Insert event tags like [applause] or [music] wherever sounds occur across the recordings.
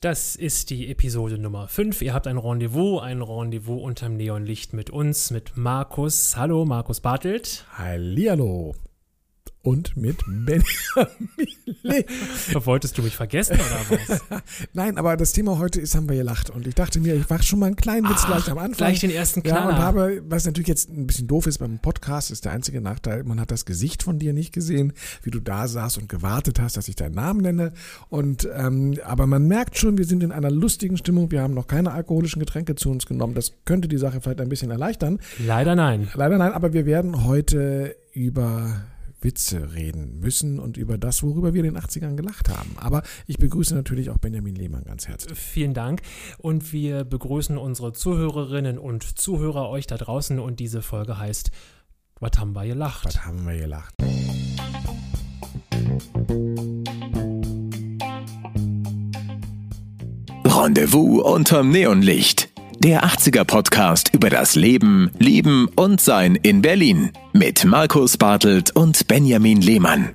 Das ist die Episode Nummer 5. Ihr habt ein Rendezvous, ein Rendezvous unterm Neonlicht mit uns, mit Markus. Hallo, Markus Bartelt. Hallihallo und mit Benjamin [laughs] Wolltest du mich vergessen oder was? [laughs] Nein, aber das Thema heute ist, haben wir gelacht. Und ich dachte mir, ich mache schon mal einen kleinen Witz Ach, gleich am Anfang. Gleich den ersten Knaller. Ja, und habe, was natürlich jetzt ein bisschen doof ist beim Podcast, ist der einzige Nachteil, man hat das Gesicht von dir nicht gesehen, wie du da saßt und gewartet hast, dass ich deinen Namen nenne. Und ähm, aber man merkt schon, wir sind in einer lustigen Stimmung. Wir haben noch keine alkoholischen Getränke zu uns genommen. Das könnte die Sache vielleicht ein bisschen erleichtern. Leider nein. Leider nein, aber wir werden heute über Witze reden müssen und über das, worüber wir in den 80ern gelacht haben. Aber ich begrüße natürlich auch Benjamin Lehmann ganz herzlich. Vielen Dank. Und wir begrüßen unsere Zuhörerinnen und Zuhörer euch da draußen. Und diese Folge heißt Was haben wir gelacht? Was haben wir gelacht? Rendezvous unterm Neonlicht. Der 80er Podcast über das Leben, Lieben und Sein in Berlin mit Markus Bartelt und Benjamin Lehmann.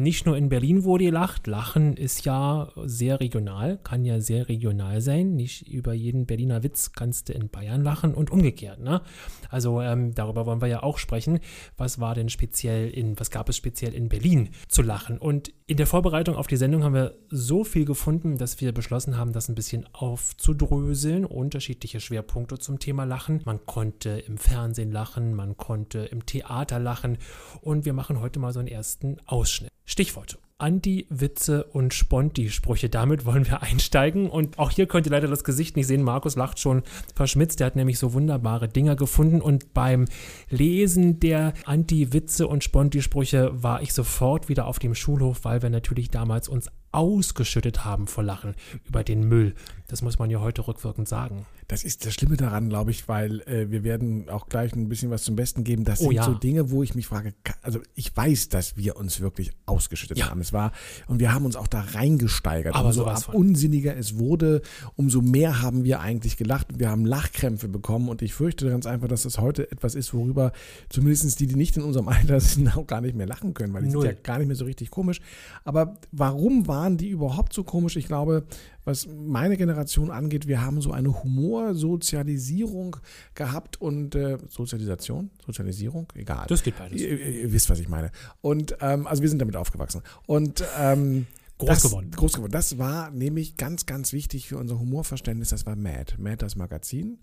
Nicht nur in Berlin wurde gelacht. Lachen ist ja sehr regional, kann ja sehr regional sein. Nicht über jeden Berliner Witz kannst du in Bayern lachen und umgekehrt. Ne? Also ähm, darüber wollen wir ja auch sprechen. Was war denn speziell in, was gab es speziell in Berlin zu lachen? Und in der Vorbereitung auf die Sendung haben wir so viel gefunden, dass wir beschlossen haben, das ein bisschen aufzudröseln. Unterschiedliche Schwerpunkte zum Thema Lachen. Man konnte im Fernsehen lachen, man konnte im Theater lachen. Und wir machen heute mal so einen ersten Ausschnitt. Stichworte. Anti-Witze und Sponti-Sprüche. Damit wollen wir einsteigen. Und auch hier könnt ihr leider das Gesicht nicht sehen. Markus lacht schon verschmitzt. Der hat nämlich so wunderbare Dinger gefunden. Und beim Lesen der Anti-Witze und Sponti-Sprüche war ich sofort wieder auf dem Schulhof, weil wir natürlich damals uns ausgeschüttet haben vor Lachen über den Müll. Das muss man ja heute rückwirkend sagen. Das ist das Schlimme daran, glaube ich, weil äh, wir werden auch gleich ein bisschen was zum Besten geben. Das Oh sind ja. so Dinge, wo ich mich frage, also ich weiß, dass wir uns wirklich ausgeschüttet Ja. haben. Es war, und wir haben uns auch da reingesteigert. Aber umso sowas ab- unsinniger es wurde, umso mehr haben wir eigentlich gelacht. Wir haben Lachkrämpfe bekommen und ich fürchte ganz einfach, dass das heute etwas ist, worüber zumindest die, die nicht in unserem Alter [laughs] sind, auch gar nicht mehr lachen können, weil die Null. sind ja gar nicht mehr so richtig komisch. Aber warum waren die überhaupt so komisch? Ich glaube, was meine Generation angeht, wir haben so eine Humorsozialisierung gehabt und äh, Sozialisation, Sozialisierung, egal. Das geht beides. Ihr, ihr, ihr wisst, was ich meine. Und ähm, also wir sind damit aufgewachsen. Und ähm, Groß das, geworden. Groß geworden. Das war nämlich ganz, ganz wichtig für unser Humorverständnis. Das war Mad. Mad, das Magazin.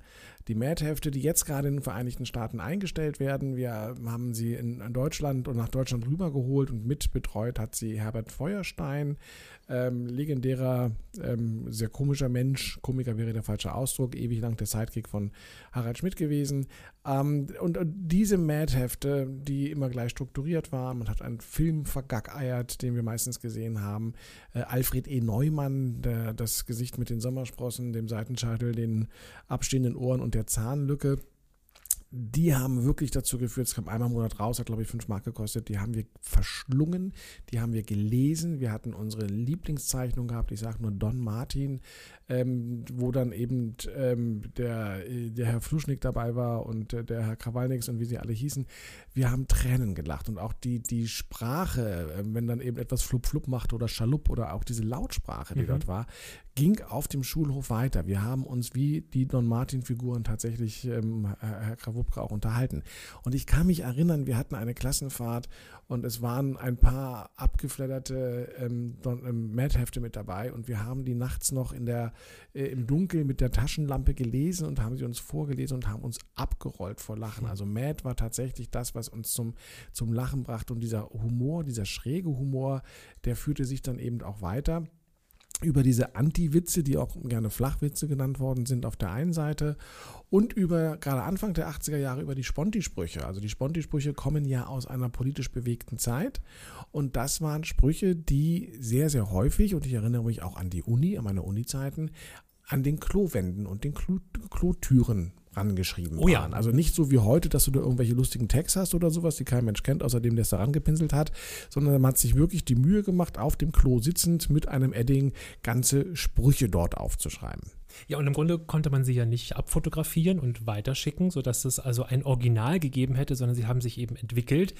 Die Mad-Hefte, die jetzt gerade in den Vereinigten Staaten eingestellt werden. Wir haben sie in, in Deutschland und nach Deutschland rübergeholt und mitbetreut hat sie Herbert Feuerstein. Ähm, legendärer, ähm, sehr komischer Mensch. Komiker wäre der falsche Ausdruck. Ewig lang der Sidekick von Harald Schmidt gewesen. Ähm, und, und diese Mad-Hefte, die immer gleich strukturiert waren, man hat einen Film vergackeiert, den wir meistens gesehen haben. Äh, Alfred E. Neumann, der, das Gesicht mit den Sommersprossen, dem Seitenscheitel, den abstehenden Ohren und der Zahnlücke. Die haben wirklich dazu geführt, es kam einmal im Monat raus, hat glaube ich fünf Mark gekostet, die haben wir verschlungen, die haben wir gelesen, wir hatten unsere Lieblingszeichnung gehabt, ich sage nur Don Martin, ähm, wo dann eben ähm, der, äh, der Herr Fluschnick dabei war und äh, der Herr Krawalnix und wie sie alle hießen. Wir haben Tränen gelacht und auch die, die Sprache, äh, wenn dann eben etwas Flup Flup macht oder Schalupp oder auch diese Lautsprache, die Mhm. dort war, ging auf dem Schulhof weiter. Wir haben uns wie die Don Martin-Figuren tatsächlich ähm, Herr Krawupke auch unterhalten. Und ich kann mich erinnern, wir hatten eine Klassenfahrt und es waren ein paar abgeflatterte ähm, ähm, Mad-Hefte mit dabei und wir haben die nachts noch in der, äh, im Dunkeln mit der Taschenlampe gelesen und haben sie uns vorgelesen und haben uns abgerollt vor Lachen. Also Mad war tatsächlich das, was uns zum, zum Lachen brachte und dieser Humor, dieser schräge Humor, der führte sich dann eben auch weiter über diese Anti-Witze, die auch gerne Flachwitze genannt worden sind, auf der einen Seite und über, gerade Anfang der 80er Jahre, über die Sponti-Sprüche. Also die Sponti-Sprüche kommen ja aus einer politisch bewegten Zeit und das waren Sprüche, die sehr, sehr häufig, und ich erinnere mich auch an die Uni, an meine Uni-Zeiten, an den Klowänden und den Klo Klotüren rangeschrieben Oh ja. waren. Also nicht so wie heute, dass du da irgendwelche lustigen Tags hast oder sowas, die kein Mensch kennt, außer dem, der es da rangepinselt hat, sondern man hat sich wirklich die Mühe gemacht, auf dem Klo sitzend mit einem Edding ganze Sprüche dort aufzuschreiben. Ja, und im Grunde konnte man sie ja nicht abfotografieren und weiterschicken, sodass es also ein Original gegeben hätte, sondern sie haben sich eben entwickelt.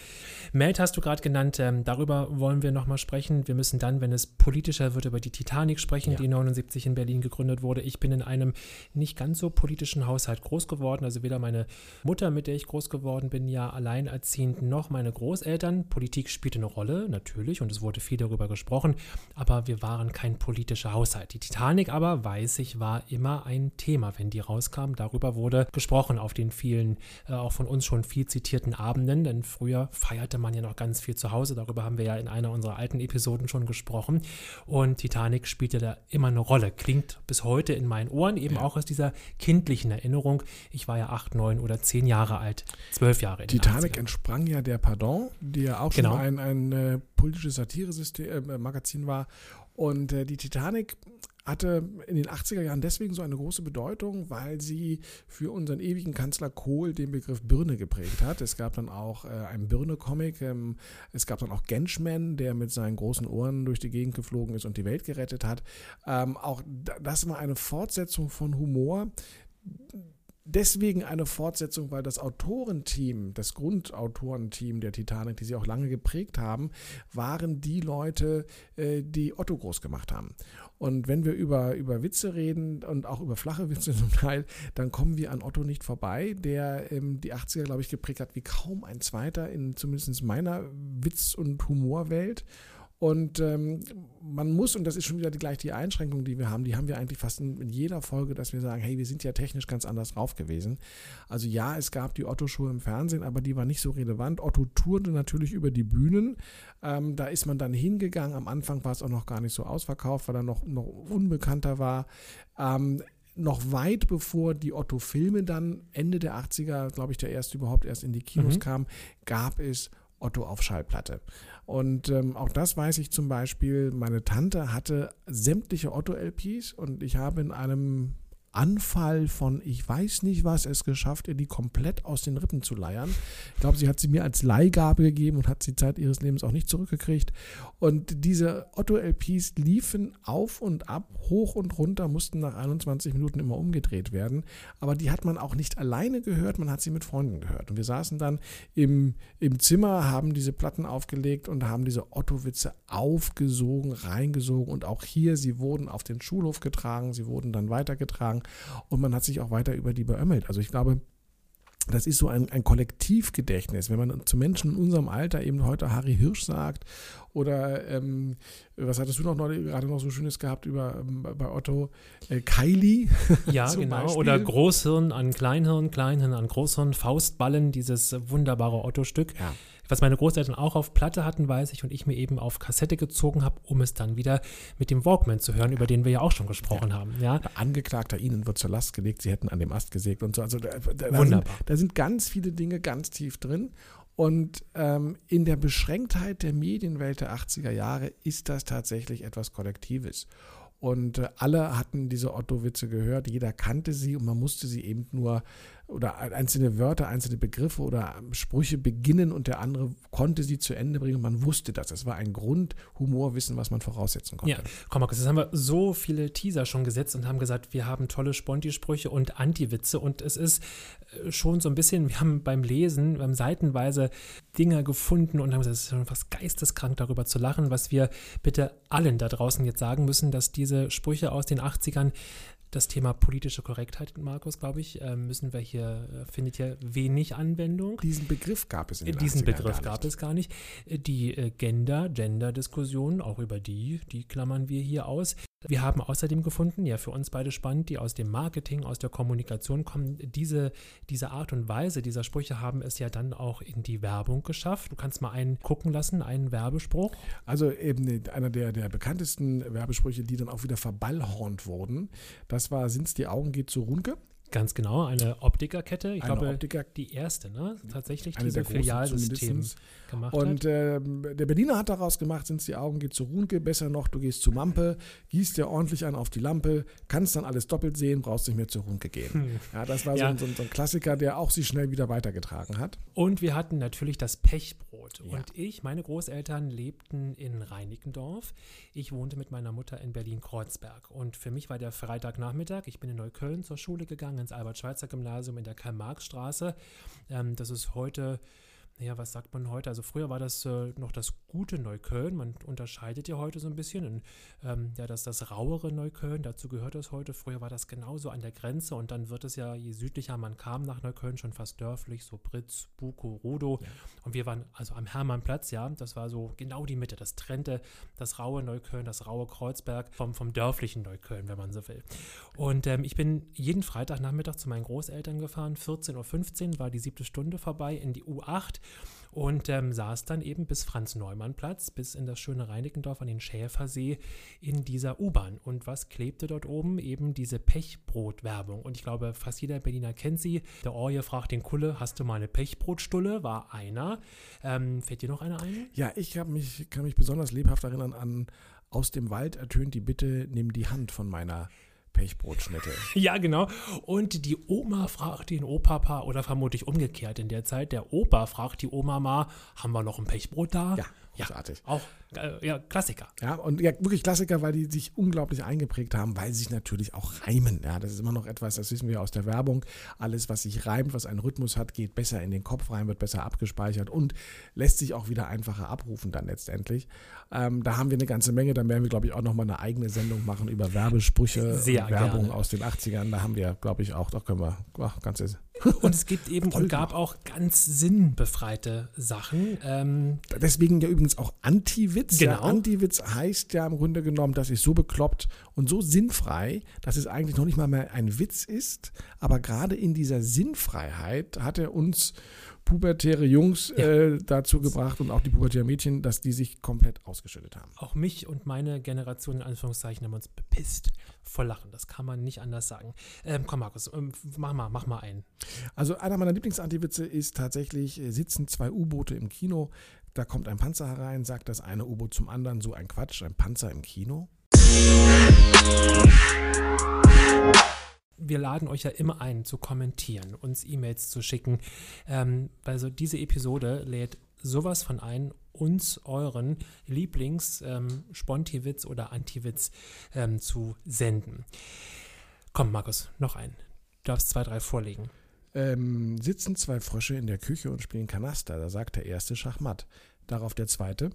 Meld hast du gerade genannt, ähm, darüber wollen wir nochmal sprechen. Wir müssen dann, wenn es politischer wird, über die Titanic sprechen, ja. die 79 in Berlin gegründet wurde. Ich bin in einem nicht ganz so politischen Haushalt groß geworden, also weder meine Mutter, mit der ich groß geworden bin, ja alleinerziehend, noch meine Großeltern. Politik spielte eine Rolle, natürlich, und es wurde viel darüber gesprochen, aber wir waren kein politischer Haushalt. Die Titanic aber, weiß ich, war immer ein Thema, wenn die rauskam. Darüber wurde gesprochen auf den vielen, äh, auch von uns schon viel zitierten Abenden, denn früher feierte man ja noch ganz viel zu Hause. Darüber haben wir ja in einer unserer alten Episoden schon gesprochen. Und Titanic spielte da immer eine Rolle. Klingt bis heute in meinen Ohren, eben ja. auch aus dieser kindlichen Erinnerung. Ich war ja acht, neun oder zehn Jahre alt, zwölf Jahre. In Titanic entsprang ja der Pardon, die ja auch genau. schon ein, ein äh, politisches Satire-Magazin äh, war. Und äh, die Titanic hatte in den 80er Jahren deswegen so eine große Bedeutung, weil sie für unseren ewigen Kanzler Kohl den Begriff Birne geprägt hat. Es gab dann auch äh, einen Birne-Comic, ähm, es gab dann auch Genschman, der mit seinen großen Ohren durch die Gegend geflogen ist und die Welt gerettet hat. Ähm, auch das war eine Fortsetzung von Humor, deswegen eine Fortsetzung, weil das Autorenteam, das Grundautorenteam der Titanic, die sie auch lange geprägt haben, waren die Leute, äh, die Otto groß gemacht haben. Und wenn wir über, über Witze reden und auch über flache Witze [laughs] zum Teil, dann kommen wir an Otto nicht vorbei, der ähm, die 80er, glaube ich, geprägt hat wie kaum ein zweiter in zumindest meiner Witz- und Humorwelt. Und ähm, man muss, und das ist schon wieder die, gleich die Einschränkung, die wir haben, die haben wir eigentlich fast in, in, jeder Folge, dass wir sagen, hey, wir sind ja technisch ganz anders drauf gewesen. Also ja, es gab die Otto-Show im Fernsehen, aber die war nicht so relevant. Otto tourte natürlich über die Bühnen. Ähm, da ist man dann hingegangen. Am Anfang war es auch noch gar nicht so ausverkauft, weil er noch, noch unbekannter war. Ähm, noch weit bevor die Otto-Filme dann Ende der 80er, glaube ich, der erste überhaupt erst in die Kinos mhm. kam, gab es Otto auf Schallplatte. Und ähm, auch das weiß ich zum Beispiel, meine Tante hatte sämtliche Otto-LPs und ich habe in einem Anfall von ich weiß nicht was es geschafft, ihr die komplett aus den Rippen zu leiern. Ich glaube, sie hat sie mir als Leihgabe gegeben und hat sie Zeit ihres Lebens auch nicht zurückgekriegt. Und diese Otto-LPs liefen auf und ab, hoch und runter, mussten nach 21 Minuten immer umgedreht werden. Aber die hat man auch nicht alleine gehört, man hat sie mit Freunden gehört. Und wir saßen dann im, im Zimmer, haben diese Platten aufgelegt und haben diese Otto-Witze aufgesogen, reingesogen. Und auch hier, sie wurden auf den Schulhof getragen, sie wurden dann weitergetragen und man hat sich auch weiter über die beömmelt. Also ich glaube, das ist so ein, ein Kollektivgedächtnis. Wenn man zu Menschen in unserem Alter eben heute Harry Hirsch sagt oder ähm, was hattest du noch gerade noch so Schönes gehabt über ähm, bei Otto äh, Kylie? [laughs] Ja, genau. Beispiel. Oder Großhirn an Kleinhirn, Kleinhirn an Großhirn, Faustballen, dieses wunderbare Otto-Stück. Ja was meine Großeltern auch auf Platte hatten, weiß ich, und ich mir eben auf Kassette gezogen habe, um es dann wieder mit dem Walkman zu hören, über den wir ja auch schon gesprochen ja. haben. Ja. Angeklagter Ihnen wird zur Last gelegt, Sie hätten an dem Ast gesägt und so. Also da, da, Wunderbar. Sind, da sind ganz viele Dinge ganz tief drin. Und ähm, in der Beschränktheit der Medienwelt der 80er Jahre ist das tatsächlich etwas Kollektives. Und äh, alle hatten diese Otto-Witze gehört, jeder kannte sie und man musste sie eben nur oder einzelne Wörter, einzelne Begriffe oder Sprüche beginnen und der andere konnte sie zu Ende bringen. Man wusste das. Es war ein Grundhumorwissen, was man voraussetzen konnte. Ja, komm, Markus, jetzt haben wir so viele Teaser schon gesetzt und haben gesagt, wir haben tolle Sponti-Sprüche und Anti-Witze und es ist äh, schon so ein bisschen, wir haben beim Lesen, beim Seitenweise Dinge gefunden und haben gesagt, es ist schon fast geisteskrank darüber zu lachen, was wir bitte allen da draußen jetzt sagen müssen, dass diese Sprüche aus den 80ern das Thema politische Korrektheit, Markus, glaube ich, äh, müssen wir hier, äh, findet hier wenig Anwendung. Diesen Begriff gab es in den Diesen Begriff gab es gar nicht. Die äh, Gender, Gender-Diskussion, auch über die, die klammern wir hier aus. Wir haben außerdem gefunden, ja für uns beide spannend, die aus dem Marketing, aus der Kommunikation kommen, diese, diese Art und Weise dieser Sprüche haben es ja dann auch in die Werbung geschafft. Du kannst mal einen gucken lassen, einen Werbespruch. Also eben einer der, der bekanntesten Werbesprüche, die dann auch wieder verballhornt wurden, das war Sind's die Augen geht zu Runke. Ganz genau, eine Optikerkette. Ich Eine glaube, Optiker- die erste, ne? Tatsächlich diese der großen Filialsystem zumindest. Gemacht Und ähm, der Berliner hat daraus gemacht, sind die Augen, geht zu Runke, besser noch, du gehst zu Mampe, gießt dir ordentlich an auf die Lampe, kannst dann alles doppelt sehen, brauchst nicht mehr zu Runke gehen. Ja, das war so, Ja. ein, so, ein, so ein Klassiker, der auch sich schnell wieder weitergetragen hat. Und wir hatten natürlich das Pechbrot. Ja. Und ich, meine Großeltern lebten in Reinickendorf. Ich wohnte mit meiner Mutter in Berlin-Kreuzberg. Und für mich war der Freitagnachmittag. Ich bin in Neukölln zur Schule gegangen, ins Albert-Schweitzer-Gymnasium in der Karl-Marx-Straße. Ähm, das ist heute. Naja, was sagt man heute? Also früher war das äh, noch das gute Neukölln. Man unterscheidet ja heute so ein bisschen. In, ähm, ja, das das rauere Neukölln, dazu gehört es heute. Früher war das genauso an der Grenze und dann wird es ja, je südlicher man kam nach Neukölln, schon fast dörflich, so Britz, Buko, Rudow. Und wir waren also am Hermannplatz, ja, das war so genau die Mitte. Das trennte das raue Neukölln, das raue Kreuzberg vom, vom dörflichen Neukölln, wenn man so will. Und ähm, ich bin jeden Freitagnachmittag zu meinen Großeltern gefahren. 14.15 Uhr war die siebte Stunde vorbei in die U8 und ähm, saß dann eben bis Franz-Neumann-Platz, bis in das schöne Reinickendorf an den Schäfersee in dieser U-Bahn. Und was klebte dort oben? Eben diese Pechbrot-Werbung. Und ich glaube, fast jeder Berliner kennt sie. Der Orje fragt den Kulle, hast du mal eine Pechbrotstulle? War einer. Ähm, fällt dir noch einer ein? Ja, ich mich, kann mich besonders lebhaft erinnern an Aus dem Wald ertönt die Bitte, nimm die Hand von meiner Pechbrotschnitte. [laughs] Ja, genau. Und die Oma fragt den Opapa, oder vermutlich umgekehrt in der Zeit, der Opa fragt die Oma mal, haben wir noch ein Pechbrot da? Ja, großartig. Auch, äh, ja, Klassiker. Ja, und ja, wirklich Klassiker, weil die sich unglaublich eingeprägt haben, weil sie sich natürlich auch reimen. Ja, das ist immer noch etwas, das wissen wir aus der Werbung. Alles, was sich reimt, was einen Rhythmus hat, geht besser in den Kopf rein, wird besser abgespeichert und lässt sich auch wieder einfacher abrufen dann letztendlich. Ähm, da haben wir eine ganze Menge. Dann werden wir, glaube ich, auch nochmal eine eigene Sendung machen über Werbesprüche Sehr Werbung gerne. aus den 80ern. Da haben wir, glaube ich, auch, da können wir ach, ganze [laughs] Und es gibt eben und gab auch ganz sinnbefreite Sachen. Ähm, Deswegen ja übrigens auch Anti-Witz. Ja, Genau. Anti-Witz heißt ja im Grunde genommen, das ist so bekloppt und so sinnfrei, dass es eigentlich noch nicht mal mehr ein Witz ist. Aber gerade in dieser Sinnfreiheit hat er uns pubertäre Jungs äh, dazu gebracht und auch die pubertären Mädchen, dass die sich komplett ausgeschüttet haben. auch mich und meine Generation in Anführungszeichen haben uns bepisst vor Lachen. Das kann man nicht anders sagen. Ähm, komm, Markus, ähm, mach mal, mach mal ein. Also einer meiner Lieblingsanti-Witze ist tatsächlich, äh, sitzen zwei U-Boote im Kino, da kommt ein Panzer herein, sagt das eine U-Boot zum anderen, so ein Quatsch, ein Panzer im Kino. Wir laden euch ja immer ein, zu kommentieren, uns E-Mails zu schicken. Ähm, also diese Episode lädt sowas von ein, uns euren Lieblings-Sponti-Witz oder Anti-Witz ähm, zu senden. Komm, Markus, noch ein. Du darfst zwei, drei vorlegen. Ähm, sitzen zwei Frösche in der Küche und spielen Kanaster. Da sagt der erste Schachmatt. Darauf der zweite.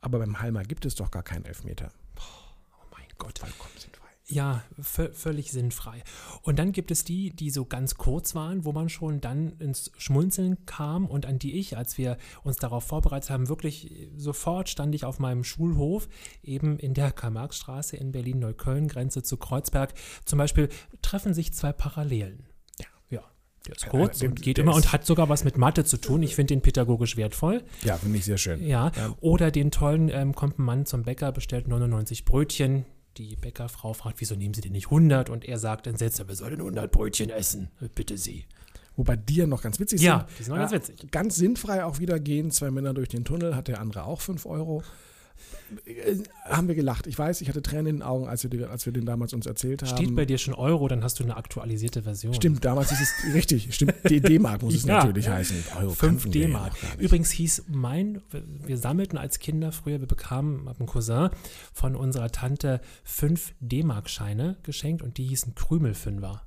Aber beim Halmer gibt es doch gar keinen Elfmeter. Oh mein Gott. Vollkommen. Ja, vö- völlig sinnfrei. Und dann gibt es die, die so ganz kurz waren, wo man schon dann ins Schmunzeln kam und an die ich, als wir uns darauf vorbereitet haben, wirklich sofort stand ich auf meinem Schulhof, eben in der Karl-Marx-Straße in Berlin-Neukölln, Grenze zu Kreuzberg. Zum Beispiel treffen sich zwei Parallelen. Ja. Ja. Der ist Ja, kurz und geht der immer und hat sogar was mit Mathe zu tun. Ich finde den pädagogisch wertvoll. Ja, finde ich sehr schön. Ja, Ja. oder den tollen, ähm, kommt ein Mann zum Bäcker, bestellt 99 Brötchen. Die Bäckerfrau fragt, wieso nehmen Sie denn nicht 100? Und er sagt entsetzt, wer soll denn 100 Brötchen essen? Bitte Sie. Wobei die ja noch ganz witzig Ja, sind. die sind noch ganz witzig. Ganz sinnfrei auch wieder gehen zwei Männer durch den Tunnel, hat der andere auch 5 Euro. Äh, haben wir gelacht. Ich weiß, ich hatte Tränen in den Augen, als wir, die- als wir den damals uns erzählt haben. Steht bei dir schon Euro, dann hast du eine aktualisierte Version. Stimmt, damals ist es richtig. Stimmt, D-Mark muss es [laughs] Ja. natürlich heißen. Euro 5 kannten wir ja D-Mark. Übrigens hieß mein, wir sammelten als Kinder früher, wir bekamen, einen Cousin von unserer Tante 5 D-Mark-Scheine geschenkt und die hießen Krümelfünfer.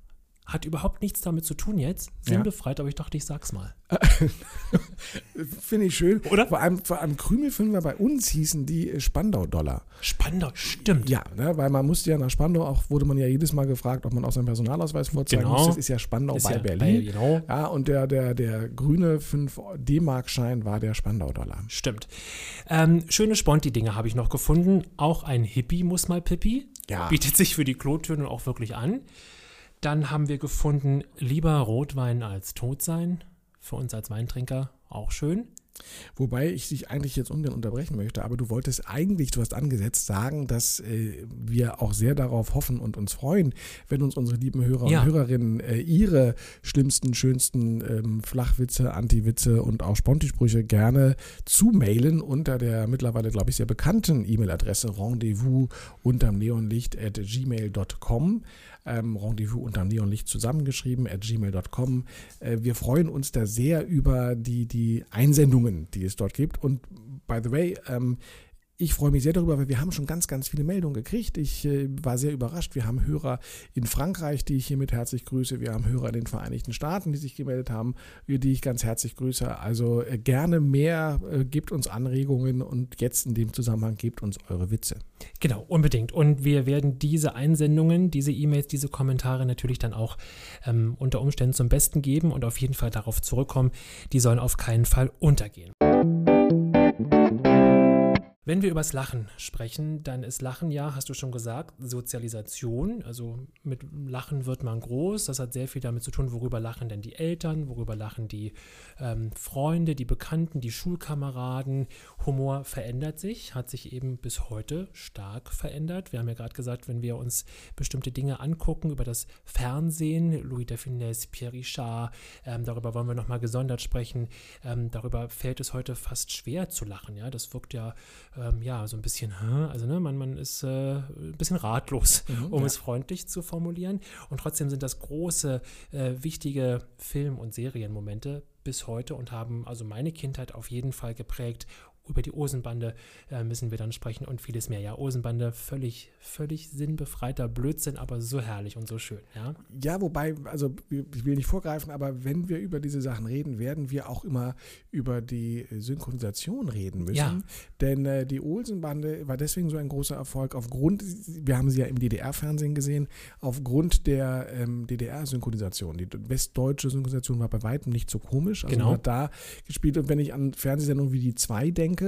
Hat überhaupt nichts damit zu tun jetzt, Ja. sinnbefreit, aber ich dachte, ich sag's mal. [laughs] Finde ich schön. Oder? Vor allem, vor allem Krümelfünfer bei uns hießen die äh, Spandau-Dollar. Spannend, stimmt. Ja, ne, weil man musste ja nach Spandau, auch wurde man ja jedes Mal gefragt, ob man auch seinen Personalausweis vorzeigen Genau. muss. Das ist ja Spandau Ist bei ja Berlin. genau. Ja, und der, der, der grüne 5 D-Mark-Schein war der Spandau-Dollar. Stimmt. Ähm, schöne Sponti-Dinge habe ich noch gefunden. Auch ein Hippie muss mal Pippi. Ja. Bietet sich für die Klotöne auch wirklich an. Dann haben wir gefunden, lieber Rotwein als tot sein. Für uns als Weintrinker auch schön. Wobei ich dich eigentlich jetzt ungern unterbrechen möchte, aber du wolltest eigentlich, du hast angesetzt, sagen, dass äh, wir auch sehr darauf hoffen und uns freuen, wenn uns unsere lieben Hörer Ja. und Hörerinnen äh, ihre schlimmsten, schönsten ähm, Flachwitze, Antiwitze und auch Spontisprüche gerne zumailen unter der mittlerweile, glaube ich, sehr bekannten E-Mail-Adresse rendezvous unterm Neonlicht at gmail.com. Ähm, Rendezvous unterm Neonlicht zusammengeschrieben at gmail.com. Äh, wir freuen uns da sehr über die, die Einsendungen, die es dort gibt. Und by the way, ähm, ich freue mich sehr darüber, weil wir haben schon ganz, ganz viele Meldungen gekriegt. Ich äh, war sehr überrascht. Wir haben Hörer in Frankreich, die ich hiermit herzlich grüße. Wir haben Hörer in den Vereinigten Staaten, die sich gemeldet haben, die ich ganz herzlich grüße. Also äh, gerne mehr, äh, gebt uns Anregungen und jetzt in dem Zusammenhang gebt uns eure Witze. Genau, unbedingt. Und wir werden diese Einsendungen, diese E-Mails, diese Kommentare natürlich dann auch ähm, unter Umständen zum Besten geben und auf jeden Fall darauf zurückkommen. Die sollen auf keinen Fall untergehen. Wenn wir übers Lachen sprechen, dann ist Lachen ja, hast du schon gesagt, Sozialisation. Also mit Lachen wird man groß. Das hat sehr viel damit zu tun, worüber lachen denn die Eltern, worüber lachen die ähm, Freunde, die Bekannten, die Schulkameraden. Humor verändert sich, hat sich eben bis heute stark verändert. Wir haben ja gerade gesagt, wenn wir uns bestimmte Dinge angucken über das Fernsehen, Louis de Funès, Pierre Richard, ähm, darüber wollen wir nochmal gesondert sprechen. Ähm, darüber fällt es heute fast schwer zu lachen. Ja, das wirkt ja ähm, ja, so ein bisschen, also ne, man, man ist äh, ein bisschen ratlos, [laughs] um ja. es freundlich zu formulieren. Und trotzdem sind das große, äh, wichtige Film- und Serienmomente bis heute und haben also meine Kindheit auf jeden Fall geprägt. Über die Osenbande äh, müssen wir dann sprechen und vieles mehr. Ja, Osenbande, völlig, völlig sinnbefreiter Blödsinn, aber so herrlich und so schön, ja. Ja, wobei, also ich will nicht vorgreifen, aber wenn wir über diese Sachen reden, werden wir auch immer über die Synchronisation reden müssen. Ja. Denn äh, die Olsenbande war deswegen so ein großer Erfolg aufgrund, wir haben sie ja im DDR-Fernsehen gesehen, aufgrund der ähm, DDR-Synchronisation. Die westdeutsche Synchronisation war bei weitem nicht so komisch. Also Genau. man hat da gespielt und wenn ich an Fernsehsendungen wie die 2 denke,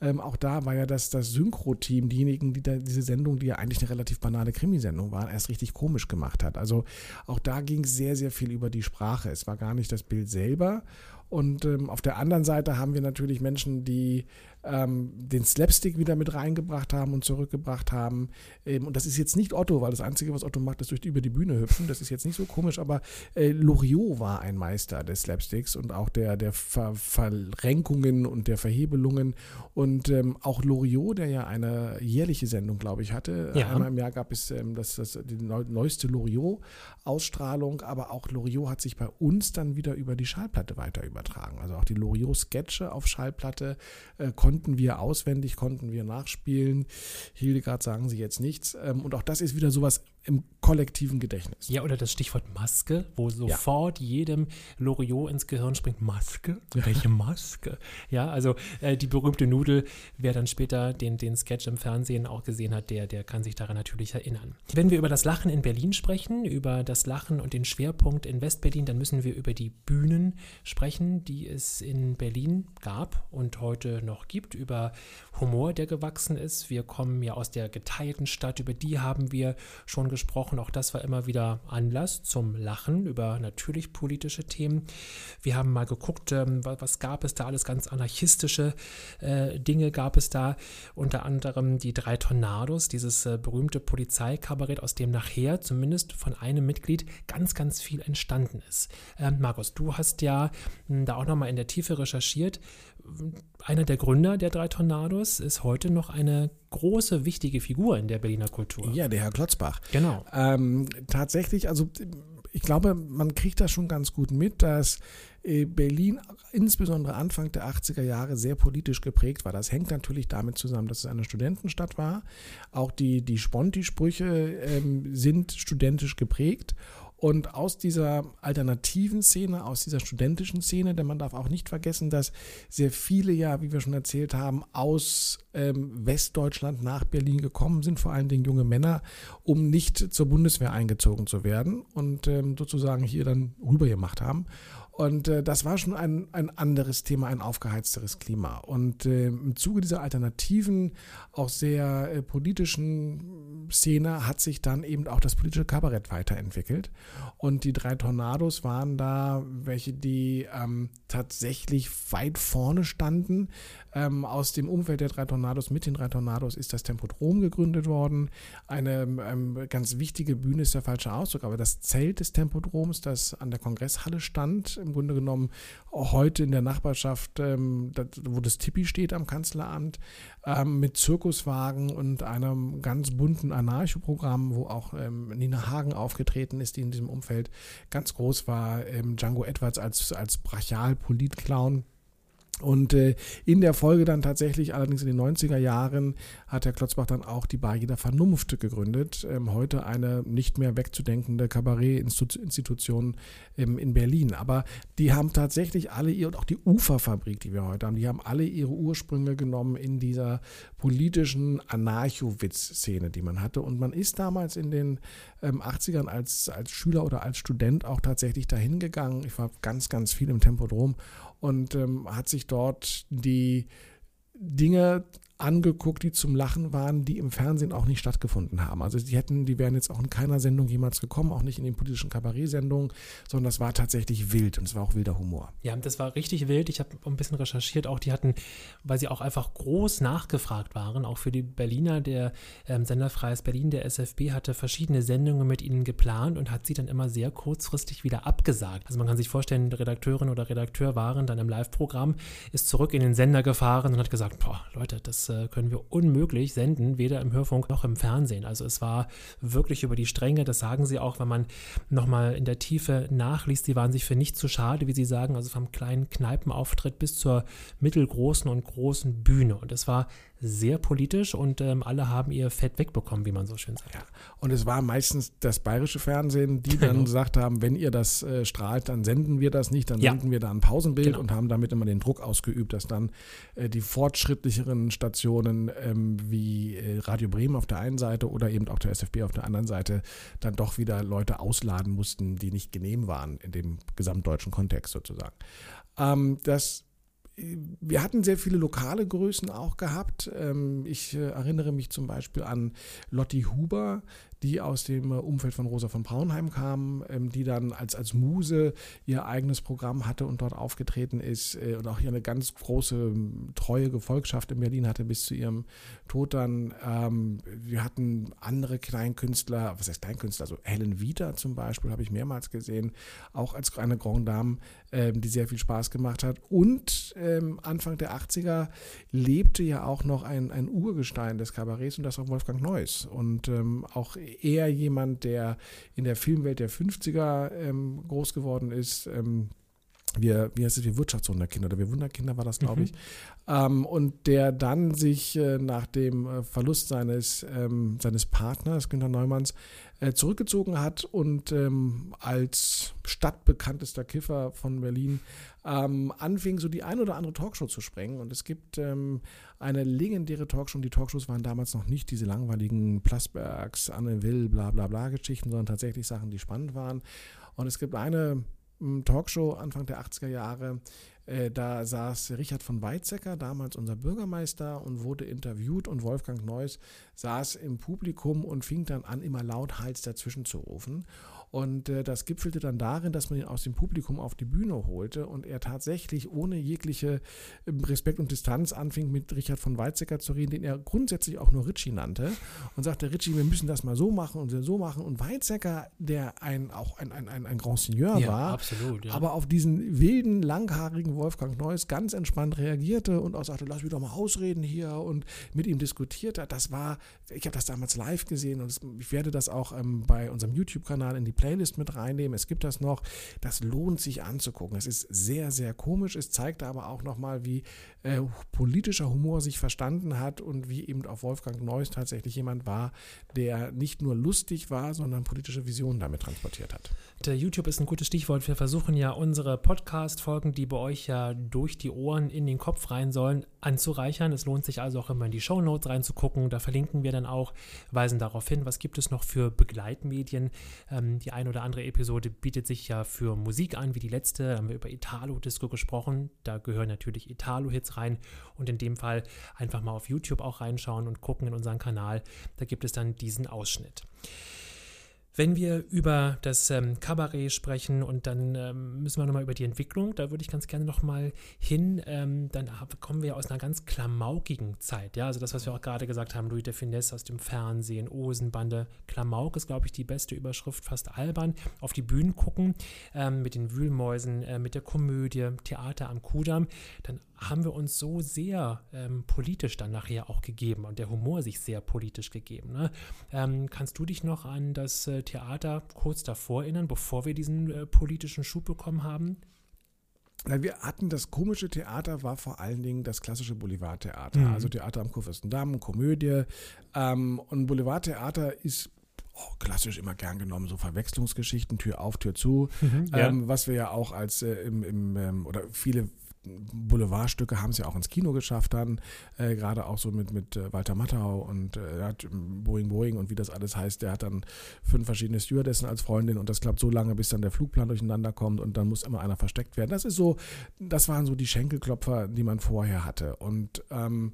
ähm, auch da war ja das, das Synchro-Team, diejenigen, die da diese Sendung, die ja eigentlich eine relativ banale Krimisendung war, erst richtig komisch gemacht hat. Also auch da ging sehr, sehr viel über die Sprache. Es war gar nicht das Bild selber. Und ähm, auf der anderen Seite haben wir natürlich Menschen, die ähm, den Slapstick wieder mit reingebracht haben und zurückgebracht haben. Ähm, und das ist jetzt nicht Otto, weil das Einzige, was Otto macht, ist durch die, über die Bühne hüpfen. Das ist jetzt nicht so komisch, aber äh, Loriot war ein Meister des Slapsticks und auch der, der Ver Verrenkungen und der Verhebelungen. Und ähm, auch Loriot, der ja eine jährliche Sendung, glaube ich, hatte. Ja. Einmal im Jahr gab es ähm, das, das, die neu, neueste Loriot-Ausstrahlung, aber auch Loriot hat sich bei uns dann wieder über die Schallplatte weiter übertragen. Also auch die Loriot-Sketche auf Schallplatte äh, konnten wir auswendig, konnten wir nachspielen. Hildegard sagen sie jetzt nichts. Ähm, und auch das ist wieder sowas im kollektiven Gedächtnis. Ja, oder das Stichwort Maske, wo sofort jedem Loriot ins Gehirn springt. Maske? Welche Maske? Ja, also äh, die berühmte Nudel, wer dann später den, den Sketch im Fernsehen auch gesehen hat, der, der kann sich daran natürlich erinnern. Wenn wir über das Lachen in Berlin sprechen, über das Lachen und den Schwerpunkt in Westberlin, dann müssen wir über die Bühnen sprechen, die es in Berlin gab und heute noch gibt, über Humor, der gewachsen ist. Wir kommen ja aus der geteilten Stadt, über die haben wir schon gesprochen. Auch das war immer wieder Anlass zum Lachen über natürlich politische Themen. Wir haben mal geguckt, ähm, wa- was gab es da alles ganz anarchistische äh, Dinge gab es da. Unter anderem die drei Tornados, dieses äh, berühmte Polizeikabarett, aus dem nachher zumindest von einem Mitglied ganz, ganz viel entstanden ist. Ähm, Markus, du hast ja mh, da auch nochmal in der Tiefe recherchiert. Einer der Gründer der drei Tornados ist heute noch eine große, wichtige Figur in der Berliner Kultur. Ja, der Herr Klotzbach. Genau. Ähm, tatsächlich, also ich glaube, man kriegt das schon ganz gut mit, dass äh, Berlin insbesondere Anfang der 80er Jahre sehr politisch geprägt war. Das hängt natürlich damit zusammen, dass es eine Studentenstadt war. Auch die, die Sponti-Sprüche ähm, sind studentisch geprägt. Und aus dieser alternativen Szene, aus dieser studentischen Szene, denn man darf auch nicht vergessen, dass sehr viele ja, wie wir schon erzählt haben, aus ähm, Westdeutschland nach Berlin gekommen sind, vor allen Dingen junge Männer, um nicht zur Bundeswehr eingezogen zu werden und ähm, sozusagen hier dann rübergemacht haben. Und äh, das war schon ein, ein anderes Thema, ein aufgeheizteres Klima. Und äh, im Zuge dieser alternativen, auch sehr äh, politischen Szene hat sich dann eben auch das politische Kabarett weiterentwickelt. Und die drei Tornados waren da welche, die ähm, tatsächlich weit vorne standen. Ähm, aus dem Umfeld der drei Tornados, mit den drei Tornados, ist das Tempodrom gegründet worden. Eine ähm, ganz wichtige Bühne ist der falsche Ausdruck, aber das Zelt des Tempodroms, das an der Kongresshalle stand, im Grunde genommen heute in der Nachbarschaft, ähm, das, wo das Tippi steht am Kanzleramt, ähm, mit Zirkuswagen und einem ganz bunten Anarcho-Programm, wo auch ähm, Nina Hagen aufgetreten ist, die in diesem Umfeld ganz groß war. Ähm, Django Edwards als, als Brachial-Polit-Clown. Und äh, in der Folge dann tatsächlich, allerdings in den 90er Jahren, hat Herr Klotzbach dann auch die Bar jeder Vernunft gegründet. Ähm, heute eine nicht mehr wegzudenkende Kabarett-Institution ähm, in Berlin. Aber die haben tatsächlich alle ihr, und auch die Uferfabrik, die wir heute haben, die haben alle ihre Ursprünge genommen in dieser politischen Anarcho-Witz-Szene, die man hatte. Und man ist damals in den ähm, 80ern als, als Schüler oder als Student auch tatsächlich dahin gegangen. Ich war ganz, ganz viel im Tempodrom und ähm, hat sich dort die Dinge angeguckt, die zum Lachen waren, die im Fernsehen auch nicht stattgefunden haben. Also die hätten, die wären jetzt auch in keiner Sendung jemals gekommen, auch nicht in den politischen Kabarett-Sendungen, sondern das war tatsächlich wild und es war auch wilder Humor. Ja, das war richtig wild. Ich habe ein bisschen recherchiert, auch die hatten, weil sie auch einfach groß nachgefragt waren, auch für die Berliner, der ähm, Sender Freies Berlin, der SFB, hatte verschiedene Sendungen mit ihnen geplant und hat sie dann immer sehr kurzfristig wieder abgesagt. Also man kann sich vorstellen, Redakteurin oder Redakteur waren dann im Live-Programm, ist zurück in den Sender gefahren und hat gesagt, boah, Leute, das äh, können wir unmöglich senden, weder im Hörfunk noch im Fernsehen. Also es war wirklich über die Stränge, das sagen sie auch, wenn man nochmal in der Tiefe nachliest, sie waren sich für nicht zu schade, wie sie sagen, also vom kleinen Kneipenauftritt bis zur mittelgroßen und großen Bühne. Und es war sehr politisch und ähm, alle haben ihr Fett wegbekommen, wie man so schön sagt. Ja. Und es war meistens das bayerische Fernsehen, die [laughs] dann genau. gesagt haben, wenn ihr das äh, strahlt, dann senden wir das nicht, dann ja. senden wir da ein Pausenbild genau. und haben damit immer den Druck ausgeübt, dass dann äh, die fortschrittlicheren Stationen ähm, wie äh, Radio Bremen auf der einen Seite oder eben auch der SFB auf der anderen Seite dann doch wieder Leute ausladen mussten, die nicht genehm waren in dem gesamtdeutschen Kontext sozusagen. Ähm, das wir hatten sehr viele lokale Größen auch gehabt. Ähm, ich äh, erinnere mich zum Beispiel an Lotti Huber, die aus dem äh, Umfeld von Rosa von Braunheim kam, ähm, die dann als, als Muse ihr eigenes Programm hatte und dort aufgetreten ist äh, und auch hier eine ganz große, ähm, treue Gefolgschaft in Berlin hatte bis zu ihrem Tod dann. Ähm, wir hatten andere Kleinkünstler, was heißt Kleinkünstler, also Helen Vita zum Beispiel habe ich mehrmals gesehen, auch als eine Grand Dame, die sehr viel Spaß gemacht hat. Und Anfang der 80er lebte ja auch noch ein, ein Urgestein des Kabarets und das war Wolfgang Neuss. Und auch eher jemand, der in der Filmwelt der 50er ähm, groß geworden ist. Ähm, wir, wie heißt es, wir Wirtschaftswunderkinder oder wir Wunderkinder war das, glaube mhm. ich. Ähm, und der dann sich äh, nach dem äh, Verlust seines, ähm, seines Partners, Günter Neumanns, zurückgezogen hat und ähm, als stadtbekanntester Kiffer von Berlin ähm, anfing, so die ein oder andere Talkshow zu sprengen. Und es gibt ähm, eine legendäre Talkshow. Und die Talkshows waren damals noch nicht diese langweiligen Plasbergs, Anne Will, bla bla bla Geschichten, sondern tatsächlich Sachen, die spannend waren. Und es gibt eine Talkshow Anfang der 80er Jahre, äh, da saß Richard von Weizsäcker, damals unser Bürgermeister, und wurde interviewt und Wolfgang Neuss saß im Publikum und fing dann an, immer lauthals dazwischen zu rufen. Und äh, das gipfelte dann darin, dass man ihn aus dem Publikum auf die Bühne holte und er tatsächlich ohne jegliche äh, Respekt und Distanz anfing, mit Richard von Weizsäcker zu reden, den er grundsätzlich auch nur Ritchie nannte und sagte, Ritchie, wir müssen das mal so machen und so machen. Und Weizsäcker, der ein, auch ein, ein, ein, ein Grand Seigneur ja, war, absolut, ja. aber auf diesen wilden, langhaarigen Wolfgang Neuss ganz entspannt reagierte und auch sagte, lass mich doch mal ausreden hier und mit ihm diskutiert hat. Das war, ich habe das damals live gesehen und ich werde das auch ähm, bei unserem YouTube-Kanal in die Playlist mit reinnehmen. Es gibt das noch. Das lohnt sich anzugucken. Es ist sehr, sehr komisch. Es zeigt aber auch nochmal, wie äh, politischer Humor sich verstanden hat und wie eben auch Wolfgang Neuss tatsächlich jemand war, der nicht nur lustig war, sondern politische Visionen damit transportiert hat. Der YouTube ist ein gutes Stichwort. Wir versuchen ja unsere Podcast-Folgen, die bei euch ja durch die Ohren in den Kopf rein sollen, anzureichern. Es lohnt sich also auch immer in die Show Notes reinzugucken. Da verlinken wir dann auch, weisen darauf hin, was gibt es noch für Begleitmedien. Ähm, die eine oder andere Episode bietet sich ja für Musik an, wie die letzte. Da haben wir über Italo-Disco gesprochen. Da gehören natürlich Italo-Hits rein. Und in dem Fall einfach mal auf YouTube auch reinschauen und gucken in unseren Kanal. Da gibt es dann diesen Ausschnitt. Wenn wir über das ähm, Kabarett sprechen und dann ähm, müssen wir nochmal über die Entwicklung, da würde ich ganz gerne nochmal hin, ähm, dann kommen wir aus einer ganz klamaukigen Zeit. Ja, also das, was wir auch gerade gesagt haben, Louis de Finesse aus dem Fernsehen, Osenbande. Klamauk ist, glaube ich, die beste Überschrift, fast albern. Auf die Bühnen gucken, ähm, mit den Wühlmäusen, äh, mit der Komödie, Theater am Kudamm, dann haben wir uns so sehr ähm, politisch dann nachher auch gegeben und der Humor sich sehr politisch gegeben. Ne? Ähm, kannst du dich noch an das äh, Theater kurz davor erinnern, bevor wir diesen äh, politischen Schub bekommen haben? Na, wir hatten das komische Theater, war vor allen Dingen das klassische Boulevardtheater, mhm. also Theater am Kurfürstendamm, Komödie. Ähm, und Boulevardtheater ist oh, klassisch immer gern genommen, so Verwechslungsgeschichten, Tür auf, Tür zu, mhm, ja. ähm, was wir ja auch als äh, im, im ähm, oder viele Boulevardstücke haben es ja auch ins Kino geschafft dann, äh, gerade auch so mit, mit äh, Walter Matthau und äh, hat Boeing Boeing und wie das alles heißt, der hat dann fünf verschiedene Stewardessen als Freundin und das klappt so lange, bis dann der Flugplan durcheinander kommt und dann muss immer einer versteckt werden. Das ist so, das waren so die Schenkelklopfer, die man vorher hatte und ähm,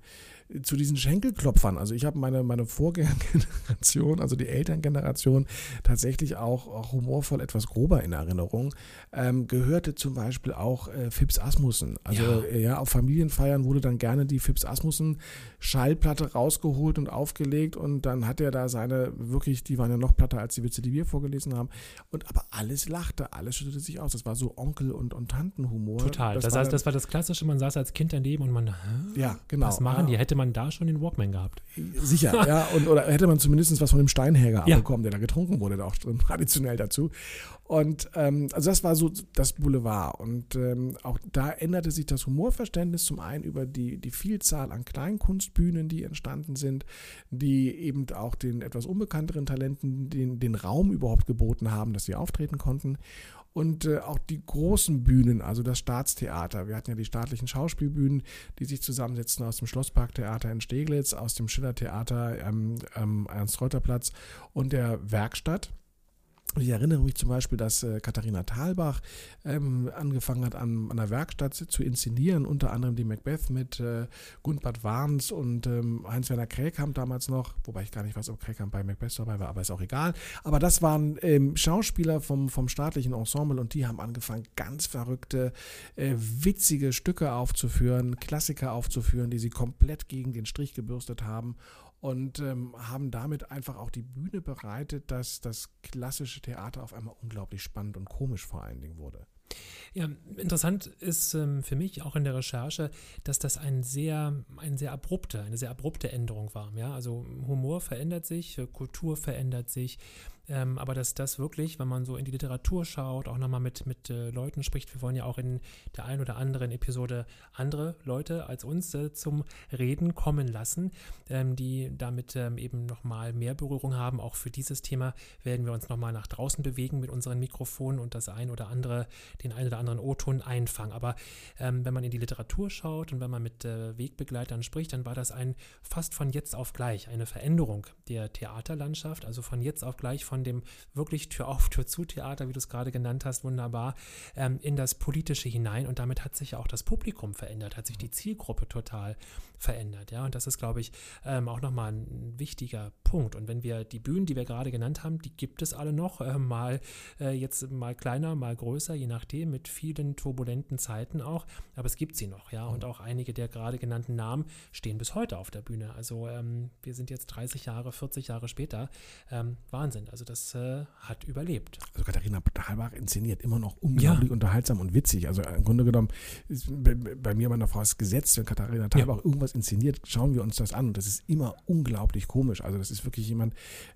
zu diesen Schenkelklopfern, also ich habe meine, meine Vorgängergeneration, also die Elterngeneration, tatsächlich auch, auch humorvoll etwas grober in Erinnerung, ähm, gehörte zum Beispiel auch äh, Fips Asmussen. Also ja. Äh, ja. auf Familienfeiern wurde dann gerne die Fips Asmussen Schallplatte rausgeholt und aufgelegt und dann hat er da seine, wirklich, die waren ja noch platter als die Witze, die wir vorgelesen haben. Und aber alles lachte, alles schüttete sich aus. Das war so Onkel- und, und Tantenhumor. Total. Das, das heißt, das war das Klassische, man saß als Kind daneben und man, ja, genau. Was machen die? Hätte man da schon den Walkman gehabt. Sicher, [laughs] ja. Und, oder hätte man zumindest was von dem Steinhäger ja. abbekommen, der da getrunken wurde, da auch [laughs] traditionell dazu. Und ähm, also das war so das Boulevard. Und ähm, auch da änderte sich das Humorverständnis zum einen über die, die Vielzahl an Kleinkunstbühnen, die entstanden sind, die eben auch den etwas unbekannteren Talenten den, den Raum überhaupt geboten haben, dass sie auftreten konnten und äh, auch die großen Bühnen, also das Staatstheater. Wir hatten ja die staatlichen Schauspielbühnen, die sich zusammensetzen aus dem Schlossparktheater in Steglitz, aus dem Schillertheater am ähm, ähm, Ernst-Reuter-Platz und der Werkstatt. Ich erinnere mich zum Beispiel, dass äh, Katharina Thalbach ähm, angefangen hat, an, an, der Werkstatt zu inszenieren, unter anderem die Macbeth mit äh, Gundbad Warns und ähm, Heinz-Werner Kräkamp damals noch, wobei ich gar nicht weiß, ob Kräkamp bei Macbeth dabei war, aber ist auch egal. Aber das waren ähm, Schauspieler vom, vom staatlichen Ensemble und die haben angefangen, ganz verrückte, äh, witzige Stücke aufzuführen, Klassiker aufzuführen, die sie komplett gegen den Strich gebürstet haben und ähm, haben damit einfach auch die Bühne bereitet, dass das klassische Theater auf einmal unglaublich spannend und komisch vor allen Dingen wurde. Ja, interessant ist ähm, für mich auch in der Recherche, dass das ein sehr, ein sehr abrupte, eine sehr abrupte Änderung war. Ja? Also Humor verändert sich, Kultur verändert sich, ähm, aber dass das wirklich, wenn man so in die Literatur schaut, auch nochmal mit, mit äh, Leuten spricht, wir wollen ja auch in der einen oder anderen Episode andere Leute als uns äh, zum Reden kommen lassen, ähm, die damit ähm, eben nochmal mehr Berührung haben. Auch für dieses Thema werden wir uns nochmal nach draußen bewegen mit unseren Mikrofonen und das ein oder andere, den einen oder anderen O-Ton einfangen. Aber ähm, wenn man in die Literatur schaut und wenn man mit äh, Wegbegleitern spricht, dann war das ein fast von jetzt auf gleich, eine Veränderung der Theaterlandschaft, also von jetzt auf gleich von von dem wirklich Tür auf, Tür zu Theater, wie du es gerade genannt hast, wunderbar, ähm, in das Politische hinein. Und damit hat sich auch das Publikum verändert, hat sich die Zielgruppe total verändert. Ja, und das ist, glaube ich, ähm, auch nochmal ein wichtiger Punkt. Und wenn wir die Bühnen, die wir gerade genannt haben, die gibt es alle noch, äh, mal äh, jetzt mal kleiner, mal größer, je nachdem, mit vielen turbulenten Zeiten auch. Aber es gibt sie noch, ja. Und auch einige der gerade genannten Namen stehen bis heute auf der Bühne. Also ähm, wir sind jetzt 30 Jahre, 40 Jahre später. Ähm, Wahnsinn. Also das äh, hat überlebt. Also Katharina Dahlbach inszeniert immer noch unglaublich ja. unterhaltsam und witzig. Also im Grunde genommen ist bei, bei mir meiner Frau ist gesetzt, wenn Katharina Dahlbach ja. irgendwas inszeniert, schauen wir uns das an. Und das ist immer unglaublich komisch. Also das ist wirklich jemand,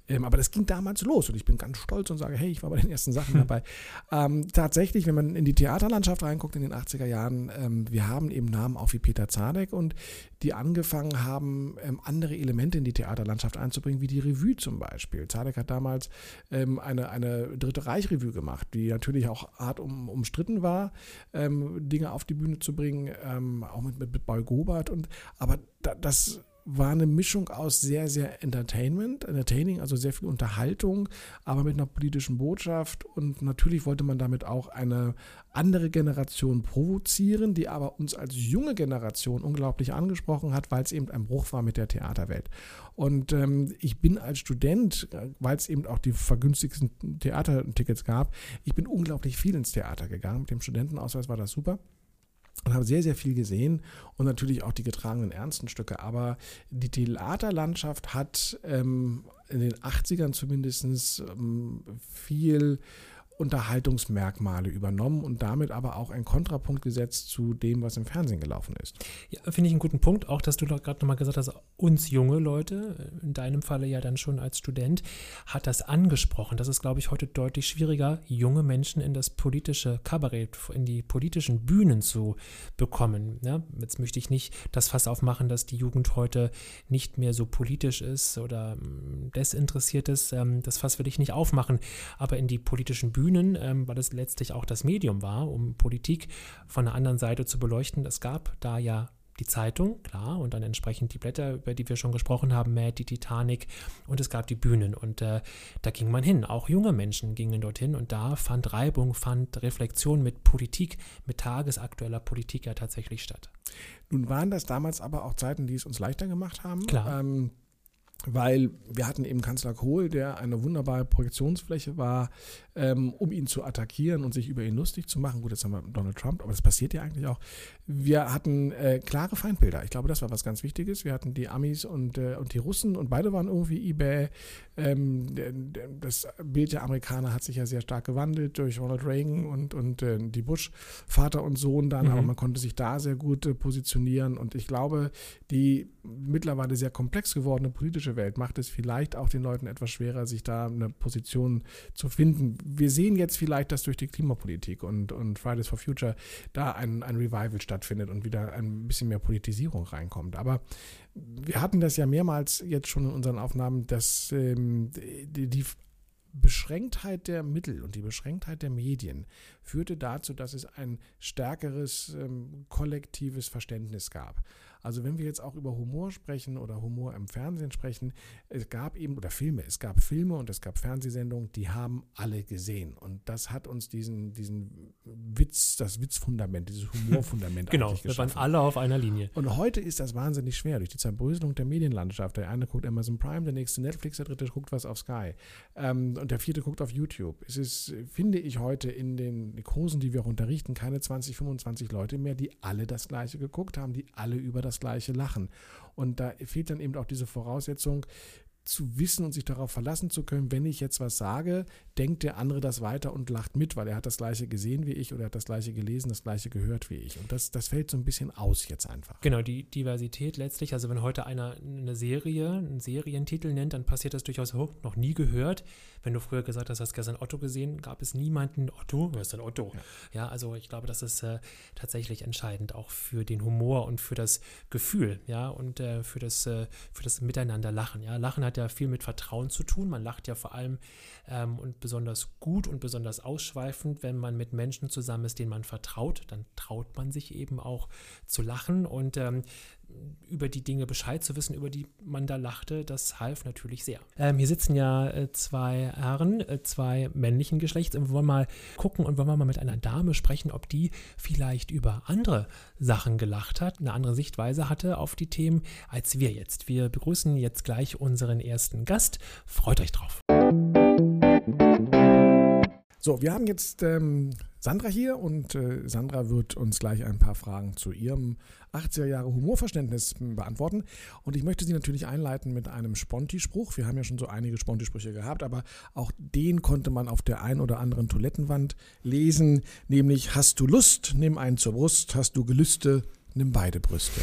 ähm, aber das ging damals los und ich bin ganz stolz und sage, hey, ich war bei den ersten Sachen [laughs] dabei. ähm, tatsächlich, wenn man in die Theaterlandschaft reinguckt in den 80er Jahren, ähm, wir haben eben Namen auch wie Peter Zadek und die angefangen haben, ähm, andere Elemente in die Theaterlandschaft einzubringen, wie die Revue zum Beispiel. Zadek hat damals ähm, eine, eine Dritte Reich-Revue gemacht, die natürlich auch hart um, umstritten war, ähm, Dinge auf die Bühne zu bringen, auch mit, mit, mit Paul Gobert. Und, aber da, das war eine Mischung aus sehr, sehr Entertainment, Entertaining, also sehr viel Unterhaltung, aber mit einer politischen Botschaft. Und natürlich wollte man damit auch eine andere Generation provozieren, die aber uns als junge Generation unglaublich angesprochen hat, weil es eben ein Bruch war mit der Theaterwelt. Und ähm, ich bin als Student, weil es eben auch die vergünstigsten Theatertickets gab, ich bin unglaublich viel ins Theater gegangen. Mit dem Studentenausweis war das super und habe sehr, sehr viel gesehen und natürlich auch die getragenen ernsten Stücke. Aber die Theaterlandschaft hat ähm, in den 80ern zumindest ähm, viel Unterhaltungsmerkmale übernommen und damit aber auch einen Kontrapunkt gesetzt zu dem, was im Fernsehen gelaufen ist. Ja, finde ich einen guten Punkt. Auch, dass du gerade nochmal gesagt hast, uns junge Leute, in deinem Falle ja dann schon als Student, hat das angesprochen. Das ist, glaube ich, heute deutlich schwieriger, junge Menschen in das politische Kabarett, in die politischen Bühnen zu bekommen. Ja, jetzt möchte ich nicht das Fass aufmachen, dass die Jugend heute nicht mehr so politisch ist oder mm, desinteressiert ist. Ähm, das Fass will ich nicht aufmachen. Aber in die politischen Bühnen Bühnen, ähm, weil es letztlich auch das Medium war, um Politik von der anderen Seite zu beleuchten. Es gab da ja die Zeitung, klar, und dann entsprechend die Blätter, über die wir schon gesprochen haben, Mad, die Titanic und es gab die Bühnen und äh, da ging man hin. Auch junge Menschen gingen dorthin und da fand Reibung, fand Reflexion mit Politik, mit tagesaktueller Politik ja tatsächlich statt. Nun waren das damals aber auch Zeiten, die es uns leichter gemacht haben. Klar. Ähm, weil wir hatten eben Kanzler Kohl, der eine wunderbare Projektionsfläche war, ähm, um ihn zu attackieren und sich über ihn lustig zu machen. Gut, jetzt haben wir Donald Trump, aber das passiert ja eigentlich auch. Wir hatten äh, klare Feindbilder. Ich glaube, das war was ganz Wichtiges. Wir hatten die Amis und, äh, und die Russen und beide waren irgendwie eBay. Ähm, das Bild der Amerikaner hat sich ja sehr stark gewandelt durch Ronald Reagan und, und äh, die Bush, Vater und Sohn dann, mhm. aber man konnte sich da sehr gut äh, positionieren und ich glaube, die mittlerweile sehr komplex gewordene politische Welt macht es vielleicht auch den Leuten etwas schwerer, sich da eine Position zu finden. Wir sehen jetzt vielleicht, dass durch die Klimapolitik und, und Fridays for Future da ein, ein Revival stattfindet und wieder ein bisschen mehr Politisierung reinkommt. Aber wir hatten das ja mehrmals jetzt schon in unseren Aufnahmen, dass ähm, die, die Beschränktheit der Mittel und die Beschränktheit der Medien führte dazu, dass es ein stärkeres ähm, kollektives Verständnis gab. Also wenn wir jetzt auch über Humor sprechen oder Humor im Fernsehen sprechen, es gab eben, oder Filme, es gab Filme und es gab Fernsehsendungen, die haben alle gesehen. Und das hat uns diesen, diesen Witz, das Witzfundament, dieses Humorfundament [laughs] genau. Genau, wir waren alle auf einer Linie. Und heute ist das wahnsinnig schwer durch die Zerbröselung der Medienlandschaft. Der eine guckt Amazon Prime, der nächste Netflix, der dritte guckt was auf Sky ähm, und der vierte guckt auf YouTube. Es ist, finde ich, heute in den Kursen, die wir auch unterrichten, keine 20, 25 Leute mehr, die alle das Gleiche geguckt haben, die alle über das das gleiche lachen. Und da fehlt dann eben auch diese Voraussetzung, zu wissen und sich darauf verlassen zu können, wenn ich jetzt was sage, denkt der andere das weiter und lacht mit, weil er hat das gleiche gesehen wie ich oder hat das gleiche gelesen, das gleiche gehört wie ich. Und das, das fällt so ein bisschen aus jetzt einfach. Genau, die Diversität letztlich, also wenn heute einer eine Serie, einen Serientitel nennt, dann passiert das durchaus, oh, noch nie gehört. Wenn du früher gesagt hast, hast gestern Otto gesehen, gab es niemanden, Otto, wer ist denn Otto? Ja, ja also ich glaube, das ist äh, tatsächlich entscheidend auch für den Humor und für das Gefühl, ja, und äh, für das, äh, für das Miteinander lachen, ja. Lachen hat ja viel mit Vertrauen zu tun. Man lacht ja vor allem ähm, und besonders gut und besonders ausschweifend, wenn man mit Menschen zusammen ist, denen man vertraut. Dann traut man sich eben auch zu lachen und ähm, über die Dinge Bescheid zu wissen, über die man da lachte, das half natürlich sehr. Ähm, hier sitzen ja äh, zwei Herren, äh, zwei männlichen Geschlechts und wir wollen mal gucken und wollen mal mit einer Dame sprechen, ob die vielleicht über andere Sachen gelacht hat, eine andere Sichtweise hatte auf die Themen als wir jetzt. Wir begrüßen jetzt gleich unseren ersten Gast. Freut euch drauf. So, wir haben jetzt ähm, Sandra hier und äh, Sandra wird uns gleich ein paar Fragen zu ihrem 80er Jahre Humorverständnis beantworten. Und ich möchte sie natürlich einleiten mit einem Sponti-Spruch. Wir haben ja schon so einige Sponti-Sprüche gehabt, aber auch den konnte man auf der ein oder anderen Toilettenwand lesen, nämlich hast du Lust, nimm einen zur Brust, hast du Gelüste, nimm beide Brüste.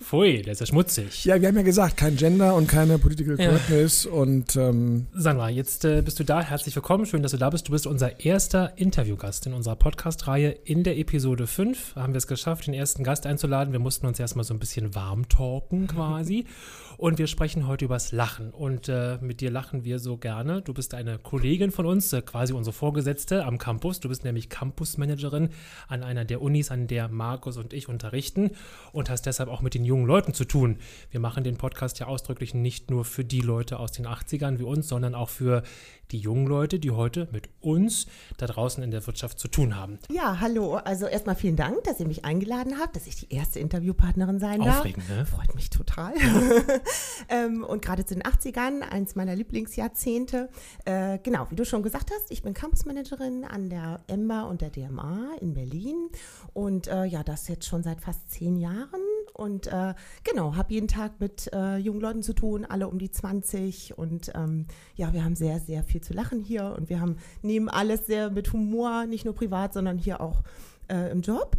Pfui, der ist ja schmutzig. Ja, wir haben ja gesagt, kein Gender und keine Political Correctness ja. und ähm Sandra, jetzt äh, bist du da. Herzlich willkommen. Schön, dass du da bist. Du bist unser erster Interviewgast in unserer Podcast-Reihe. In der Episode 5 haben wir es geschafft, den ersten Gast einzuladen. Wir mussten uns erstmal so ein bisschen warm talken quasi. [laughs] Und wir sprechen heute übers Lachen. Und äh, mit dir lachen wir so gerne. Du bist eine Kollegin von uns, äh, quasi unsere Vorgesetzte am Campus. Du bist nämlich Campusmanagerin an einer der Unis, an der Markus und ich unterrichten und hast deshalb auch mit den jungen Leuten zu tun. Wir machen den Podcast ja ausdrücklich nicht nur für die Leute aus den 80ern wie uns, sondern auch für die jungen Leute, die heute mit uns da draußen in der Wirtschaft zu tun haben. Ja, hallo. Also erstmal vielen Dank, dass ihr mich eingeladen habt, dass ich die erste Interviewpartnerin sein darf. Aufregend, ne? Freut mich total. [laughs] ähm, und gerade zu den 80ern, eins meiner Lieblingsjahrzehnte. Äh, genau, wie du schon gesagt hast, ich bin Campusmanagerin an der EMBA und der DMA in Berlin. Und äh, ja, das jetzt schon seit fast zehn Jahren. Und äh, genau, habe jeden Tag mit äh, jungen Leuten zu tun, alle um die 20. Und ähm, ja, wir haben sehr, sehr viel zu lachen hier. Und wir haben nehmen alles sehr mit Humor, nicht nur privat, sondern hier auch äh, im Job.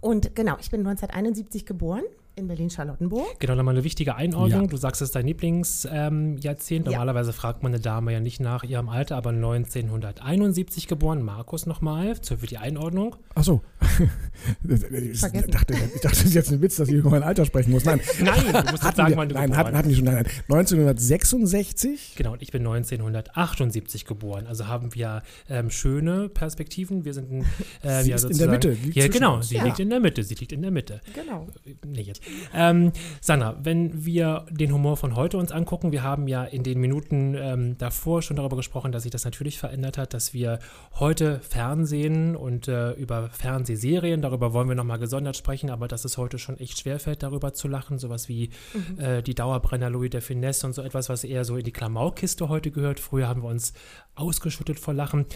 Und genau, ich bin 1971 geboren in Berlin-Charlottenburg. Genau, nochmal eine wichtige Einordnung. Ja. Du sagst, es ist dein Lieblingsjahrzehnt. Ja. Normalerweise fragt man eine Dame ja nicht nach ihrem Alter, aber 1971 geboren. Markus nochmal für die Einordnung. Ach so. [laughs] ich, Vergessen. dachte, ich dachte, das ist jetzt ein Witz, dass ich über mein Alter sprechen muss. Nein, [laughs] Nein, du musst jetzt hatten sagen, wir, wann du nein, hatten, hatten wir schon. Nein, nein. 1966. Genau, und ich bin 1978 geboren. Also haben wir ähm, schöne Perspektiven. Wir sind ein, äh, Sie ja, ist in der Mitte, liegt Ja, genau, sie Ja. liegt in der Mitte. Sie liegt in der Mitte. Genau. Nee, jetzt. Ähm, Sandra, wenn wir den Humor von heute uns angucken, wir haben ja in den Minuten ähm, davor schon darüber gesprochen, dass sich das natürlich verändert hat, dass wir heute Fernsehen und äh, über Fernsehserien, darüber wollen wir nochmal gesondert sprechen, aber dass es heute schon echt schwerfällt, darüber zu lachen, sowas wie äh, die Dauerbrenner Louis de Finesse und so etwas, was eher so in die Klamaukkiste heute gehört. Früher haben wir uns ausgeschüttet vor Lachen.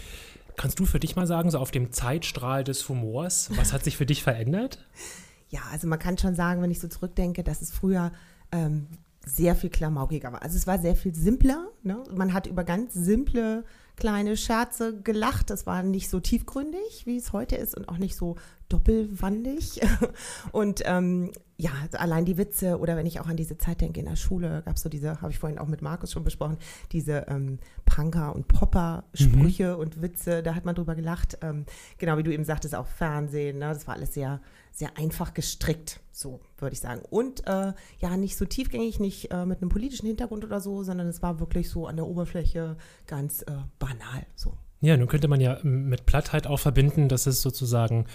Kannst du für dich mal sagen, so auf dem Zeitstrahl des Humors, was hat sich für dich verändert? [laughs] Ja, also man kann schon sagen, wenn ich so zurückdenke, dass es früher ähm, sehr viel klamaukiger war. Also es war sehr viel simpler. Ne? Man hat über ganz simple kleine Scherze gelacht. Das war nicht so tiefgründig, wie es heute ist und auch nicht so doppelwandig. [laughs] Und ähm, ja, allein die Witze oder wenn ich auch an diese Zeit denke in der Schule, gab es so diese, habe ich vorhin auch mit Markus schon besprochen, diese ähm, Punker- und Popper-Sprüche und Witze, da hat man drüber gelacht. Ähm, genau wie du eben sagtest, auch Fernsehen, ne? das war alles sehr, sehr einfach gestrickt, so würde ich sagen. Und äh, ja, nicht so tiefgängig, nicht äh, mit einem politischen Hintergrund oder so, sondern es war wirklich so an der Oberfläche ganz äh, banal, so. Ja, nun könnte man ja mit Plattheit auch verbinden, dass es sozusagen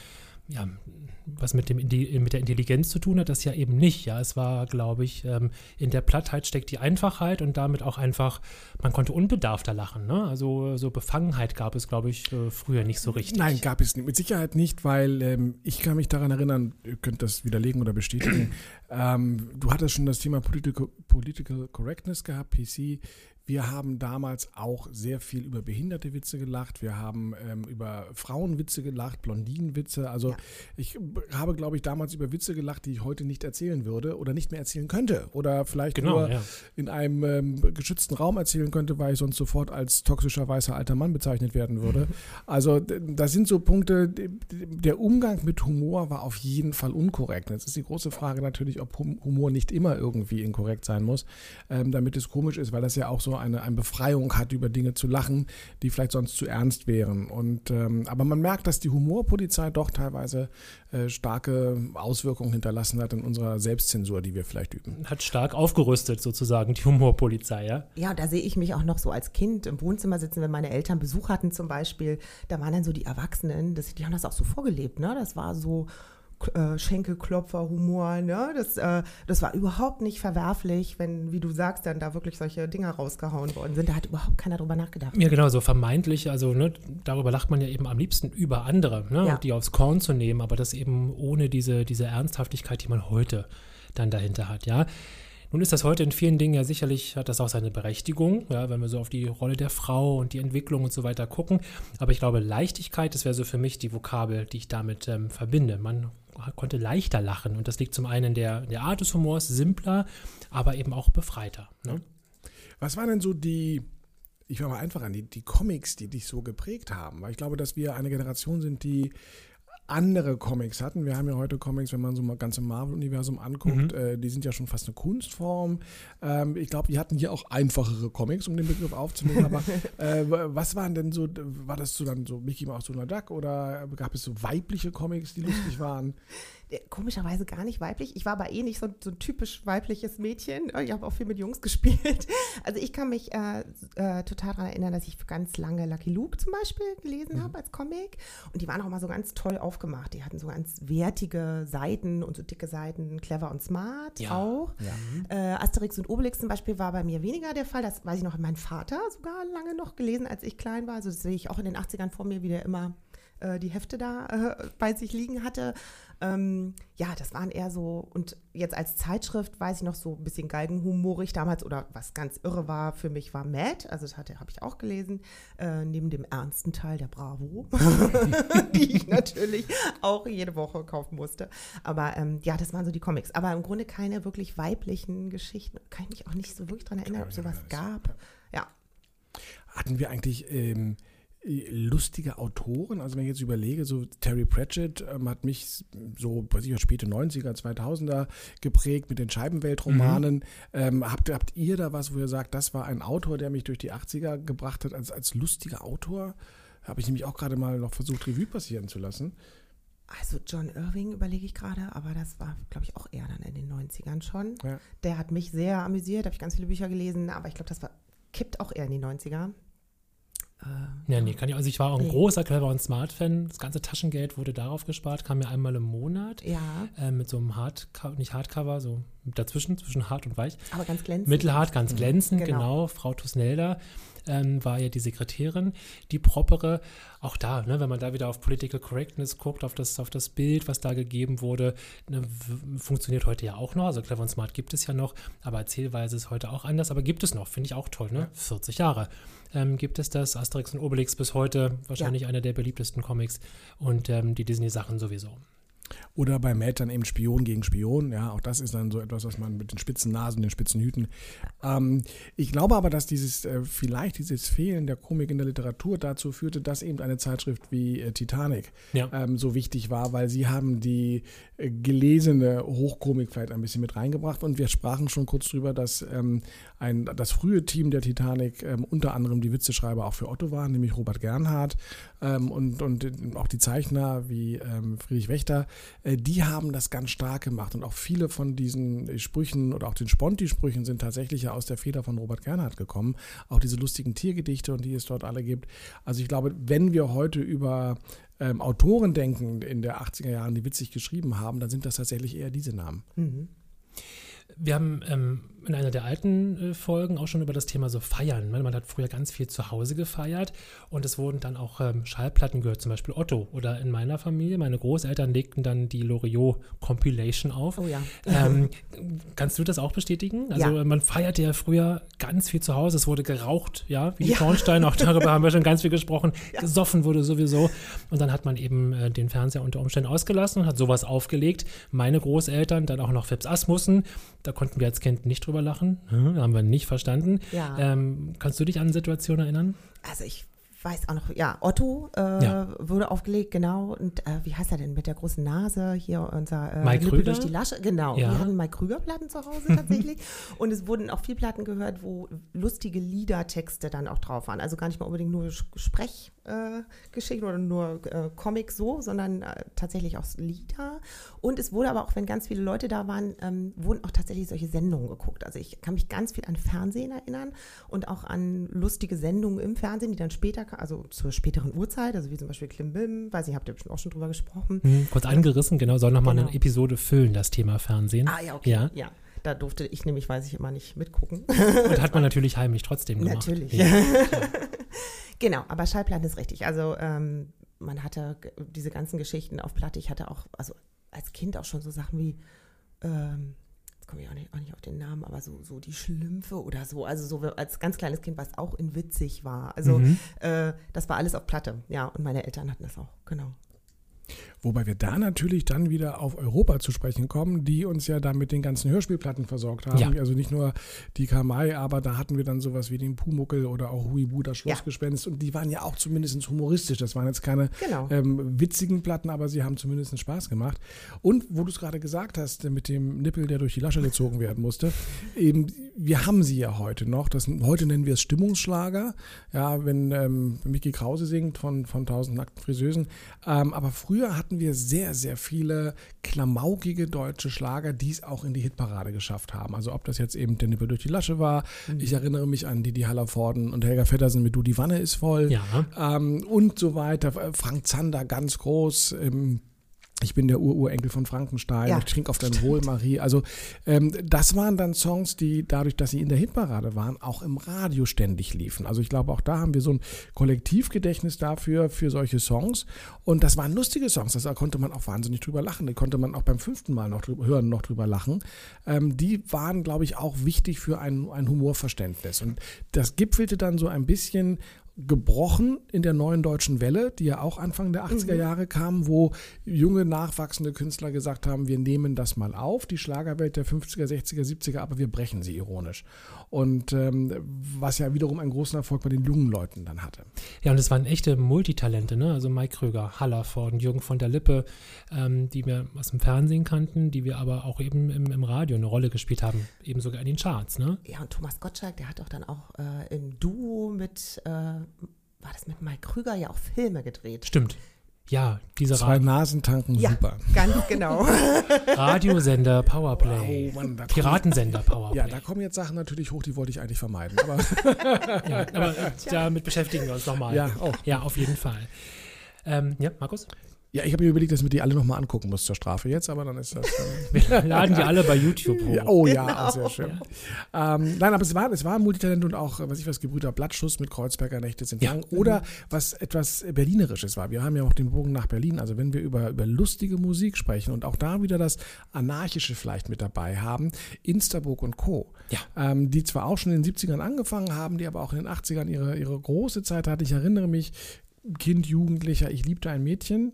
ja, was mit, dem, mit der Intelligenz zu tun hat, das ja eben nicht. Ja, es war, glaube ich, ähm, in der Plattheit steckt die Einfachheit und damit auch einfach, man konnte unbedarfter lachen. Ne? Also so Befangenheit gab es, glaube ich, äh, früher nicht so richtig. Nein, gab es. Mit Sicherheit nicht, weil ähm, ich kann mich daran erinnern, ihr könnt das widerlegen oder bestätigen. [clears throat] ähm, du hattest schon das Thema Political, Political Correctness gehabt, PC. Wir haben damals auch sehr viel über behinderte Witze gelacht. Wir haben ähm, über Frauenwitze gelacht, Blondinenwitze. Also Ja. ich habe, glaube ich, damals über Witze gelacht, die ich heute nicht erzählen würde oder nicht mehr erzählen könnte. Oder vielleicht Genau, nur ja. in einem ähm, geschützten Raum erzählen könnte, weil ich sonst sofort als toxischer weißer alter Mann bezeichnet werden würde. [laughs] Also das sind so Punkte, der Umgang mit Humor war auf jeden Fall unkorrekt. Jetzt ist die große Frage natürlich, ob Hum- Humor nicht immer irgendwie inkorrekt sein muss, ähm, damit es komisch ist, weil das ja auch so eine, eine Befreiung hat, über Dinge zu lachen, die vielleicht sonst zu ernst wären. Und ähm, aber man merkt, dass die Humorpolizei doch teilweise äh, starke Auswirkungen hinterlassen hat in unserer Selbstzensur, die wir vielleicht üben. Hat stark aufgerüstet, sozusagen, die Humorpolizei, ja. Ja, da sehe ich mich auch noch so als Kind im Wohnzimmer sitzen, wenn meine Eltern Besuch hatten zum Beispiel. Da waren dann so die Erwachsenen, das, die haben das auch so vorgelebt, ne? Das war so äh, Schenkelklopfer-Humor, ne? Das, äh, das war überhaupt nicht verwerflich, wenn, wie du sagst, dann da wirklich solche Dinger rausgehauen worden sind. Da hat überhaupt keiner drüber nachgedacht. Ja, genau, so vermeintlich, also ne, darüber lacht man ja eben am liebsten über andere, ne, Ja. die aufs Korn zu nehmen, aber das eben ohne diese, diese Ernsthaftigkeit, die man heute dann dahinter hat, ja. Nun ist das heute in vielen Dingen ja sicherlich, hat das auch seine Berechtigung, ja, wenn wir so auf die Rolle der Frau und die Entwicklung und so weiter gucken. Aber ich glaube, Leichtigkeit, das wäre so für mich die Vokabel, die ich damit ähm, verbinde. Man konnte leichter lachen und das liegt zum einen in der, der Art des Humors, simpler, aber eben auch befreiter. Ne? Was waren denn so die, ich war mal einfach an die, die Comics, die dich so geprägt haben? Weil ich glaube, dass wir eine Generation sind, die andere Comics hatten. Wir haben ja heute Comics, wenn man so mal ganz im Marvel-Universum anguckt, äh, die sind ja schon fast eine Kunstform. Ähm, ich glaube, die hatten hier auch einfachere Comics, um den Begriff aufzunehmen. aber [laughs] äh, was waren denn so, war das so dann so Mickey Mouse Donald Duck oder gab es so weibliche Comics, die lustig waren? Äh, komischerweise gar nicht weiblich. Ich war aber eh nicht so, so ein typisch weibliches Mädchen. Ich habe auch viel mit Jungs [laughs] gespielt. Also ich kann mich äh, äh, total daran erinnern, dass ich ganz lange Lucky Luke zum Beispiel gelesen mhm. habe als Comic. Und die waren auch immer so ganz toll aufgemacht. Die hatten so ganz wertige Seiten und so dicke Seiten, clever und smart ja. auch. Ja. Äh, Asterix und Obelix zum Beispiel war bei mir weniger der Fall. Das weiß ich noch, mein Vater sogar lange noch gelesen, als ich klein war. Also das sehe ich auch in den 80ern vor mir, wie der immer äh, die Hefte da äh, bei sich liegen hatte. Ähm, ja, das waren eher so, und jetzt als Zeitschrift weiß ich noch so ein bisschen galgenhumorig damals oder was ganz irre war für mich war Mad, also das habe ich auch gelesen, äh, neben dem ernsten Teil der Bravo, [laughs] die ich natürlich auch jede Woche kaufen musste. Aber ähm, ja, das waren so die Comics. Aber im Grunde keine wirklich weiblichen Geschichten. Kann ich mich auch nicht so wirklich daran erinnern, ob es sowas gab. Ja. Hatten wir eigentlich. Ähm lustige Autoren. Also wenn ich jetzt überlege, so Terry Pratchett ähm, hat mich so, weiß ich, späte 90er, 2000er geprägt mit den Scheibenweltromanen. Mhm. Ähm, habt, habt ihr da was, wo ihr sagt, das war ein Autor, der mich durch die 80er gebracht hat, als, als lustiger Autor? Habe ich nämlich auch gerade mal noch versucht, Revue passieren zu lassen. Also John Irving überlege ich gerade, aber das war, glaube ich, auch eher dann in den 90ern schon. Ja. Der hat mich sehr amüsiert, habe ich ganz viele Bücher gelesen, aber ich glaube, das war, kippt auch eher in die 90er. Äh, ja, nee, kann ich. Also ich war auch ein nee. großer Clever und Smart Fan. Das ganze Taschengeld wurde darauf gespart, kam mir einmal im Monat. Ja. Äh, mit so einem Hardcover, nicht Hardcover, so dazwischen, zwischen hart und weich. Aber ganz glänzend. Mittelhart, ganz mhm. glänzend, genau. genau. Frau Tusnelda ähm, war ja die Sekretärin, die propere. Auch da, ne, wenn man da wieder auf Political Correctness guckt, auf das, auf das Bild, was da gegeben wurde, ne, funktioniert heute ja auch noch. Also Clever und Smart gibt es ja noch, aber Erzählweise ist heute auch anders. Aber gibt es noch, finde ich auch toll. Ne? 40 Jahre ähm, gibt es das. Asterix und Obelix bis heute wahrscheinlich ja. einer der beliebtesten Comics und ähm, die Disney-Sachen sowieso. Oder bei Matt dann eben Spion gegen Spion. Ja, auch das ist dann so etwas, was man mit den spitzen Nasen, den spitzen Hüten. Ähm, ich glaube aber, dass dieses, äh, vielleicht dieses Fehlen der Komik in der Literatur dazu führte, dass eben eine Zeitschrift wie äh, Titanic ja. ähm, so wichtig war, weil sie haben die äh, gelesene Hochkomik vielleicht ein bisschen mit reingebracht. Und wir sprachen schon kurz drüber, dass ähm, ein, das frühe Team der Titanic ähm, unter anderem die Witzeschreiber auch für Otto waren, nämlich Robert Gernhardt ähm, und, und auch die Zeichner wie ähm, Friedrich Wächter äh, die haben das ganz stark gemacht. Und auch viele von diesen Sprüchen oder auch den Sponti-Sprüchen sind tatsächlich ja aus der Feder von Robert Gernhardt gekommen. Auch diese lustigen Tiergedichte und die es dort alle gibt. Also ich glaube, wenn wir heute über ähm, Autoren denken in der 80er Jahren, die witzig geschrieben haben, dann sind das tatsächlich eher diese Namen. Mhm. Wir haben ähm, in einer der alten äh, Folgen auch schon über das Thema so Feiern. Man, man, hat früher ganz viel zu Hause gefeiert und es wurden dann auch ähm, Schallplatten gehört, zum Beispiel Otto. Oder in meiner Familie, meine Großeltern legten dann die Loriot Compilation auf. Oh ja. Ähm, [laughs] kannst du das auch bestätigen? Also ja. man feierte ja früher ganz viel zu Hause. Es wurde geraucht, ja, wie die ja. Schornsteine. Auch darüber haben wir schon ganz viel gesprochen. Ja. Gesoffen wurde sowieso. Und dann hat man eben äh, den Fernseher unter Umständen ausgelassen und hat sowas aufgelegt. Meine Großeltern dann auch noch Phipps Asmussen. Da konnten wir als Kind nicht drüber drüber lachen. Hm, haben wir nicht verstanden. Ja. Ähm, kannst du dich an Situationen erinnern? Also ich weiß auch noch, ja, Otto äh, ja. wurde aufgelegt, genau. Und äh, wie heißt er denn mit der großen Nase? Hier unser äh, Mike Krüger? durch die Lasche. Genau, ja. wir hatten Mike Krüger Platten zu Hause [laughs] tatsächlich. und es wurden auch viele Platten gehört, wo lustige Liedertexte dann auch drauf waren. Also gar nicht mal unbedingt nur Sprechgeschichten oder nur äh, Comics so, sondern äh, tatsächlich auch Lieder. Und es wurde aber auch, wenn ganz viele Leute da waren, ähm, wurden auch tatsächlich solche Sendungen geguckt. Also ich kann mich ganz viel an Fernsehen erinnern und auch an lustige Sendungen im Fernsehen, die dann später also zur späteren Uhrzeit, also wie zum Beispiel Klimbim, weiß ich, habt ihr bestimmt auch schon drüber gesprochen. Mhm, kurz angerissen, genau, soll nochmal genau. eine Episode füllen, das Thema Fernsehen. Ah ja, okay. Ja. ja. Da durfte ich nämlich, weiß ich, immer nicht mitgucken. Und hat man natürlich heimlich trotzdem gemacht. Natürlich. Ja. [laughs] genau, aber Schallplatten ist richtig. Also ähm, man hatte diese ganzen Geschichten auf Platte. Ich hatte auch, also als Kind auch schon so Sachen wie ähm, komme ich auch nicht, auch nicht, auf den Namen, aber so, so die Schlümpfe oder so. Also so als ganz kleines Kind, was auch in witzig war. Also mhm. äh, das war alles auf Platte, ja. Und meine Eltern hatten das auch, genau. Wobei wir da natürlich dann wieder auf Europa zu sprechen kommen, die uns ja da mit den ganzen Hörspielplatten versorgt haben. Ja. Also nicht nur die Kamai, aber da hatten wir dann sowas wie den Pumuckel oder auch Huibu, das Schlossgespenst. Ja. Und die waren ja auch zumindest humoristisch. Das waren jetzt keine genau. ähm, witzigen Platten, aber sie haben zumindest Spaß gemacht. Und wo du es gerade gesagt hast, mit dem Nippel, der durch die Lasche gezogen werden musste, eben, wir haben sie ja heute noch. Das, heute nennen wir es Stimmungsschlager. Ja, wenn ähm, Mickey Krause singt von, von Tausend nackten Friseusen. Ähm, aber früher früher hatten wir sehr, sehr viele klamaukige deutsche Schlager, die es auch in die Hitparade geschafft haben. Also ob das jetzt eben der Nippel durch die Lasche war. Mhm. Ich erinnere mich an Didi Hallervorden und Helga Feddersen mit Du, die Wanne ist voll. Ja. Ähm, und so weiter. Frank Zander ganz groß. Ähm, ich bin der Ururenkel von Frankenstein, ja. ich trinke auf dein Wohl, Marie. Also ähm, das waren dann Songs, die dadurch, dass sie in der Hitparade waren, auch im Radio ständig liefen. Also ich glaube, auch da haben wir so ein Kollektivgedächtnis dafür, für solche Songs. Und das waren lustige Songs, da konnte man auch wahnsinnig drüber lachen. Da konnte man auch beim fünften Mal noch drüber, hören, noch drüber lachen. Ähm, die waren, glaube ich, auch wichtig für ein, ein Humorverständnis. Und das gipfelte dann so ein bisschen gebrochen in der neuen deutschen Welle, die ja auch Anfang der 80er mhm. Jahre kam, wo junge, nachwachsende Künstler gesagt haben, wir nehmen das mal auf, die Schlagerwelt der 50er, 60er, 70er, aber wir brechen sie ironisch. Und ähm, was ja wiederum einen großen Erfolg bei den jungen Leuten dann hatte. Ja, und es waren echte Multitalente, ne? Also Mike Kröger, Hallerford, Jürgen von der Lippe, ähm, die wir aus dem Fernsehen kannten, die wir aber auch eben im, im Radio eine Rolle gespielt haben, eben sogar in den Charts, ne? Ja, und Thomas Gottschalk, der hat auch dann auch äh, im Duo mit äh, war das mit Mike Krüger ja auch Filme gedreht. Stimmt. Ja, diese Zwei Nasen tanken ja, super. Ganz genau. [laughs] Radiosender Powerplay. Oh Mann, Piratensender Powerplay. Ja, da kommen jetzt Sachen natürlich hoch, die wollte ich eigentlich vermeiden. Aber, [laughs] ja, aber damit beschäftigen wir uns nochmal. Ja, auch. ja, auf jeden Fall. Ähm, ja, Markus? Ja, ich habe mir überlegt, dass wir die alle nochmal angucken muss zur Strafe jetzt, aber dann ist das. [laughs] wir laden die alle bei YouTube hoch. Ja, oh ja, genau. sehr schön. Ja. Ähm, nein, aber es war, es war Multitalent und auch, was ich was, Gebrüder Blattschuss mit Kreuzberger Nächte sind lang. Ja. Oder was etwas Berlinerisches war. Wir haben ja auch den Bogen nach Berlin. Also wenn wir über, über lustige Musik sprechen und auch da wieder das Anarchische vielleicht mit dabei haben, Instaburg und Co. Ja. Ähm, die zwar auch schon in den 70ern angefangen haben, die aber auch in den 80ern ihre, ihre große Zeit hatten. Ich erinnere mich, Kind, Jugendlicher, ich liebte ein Mädchen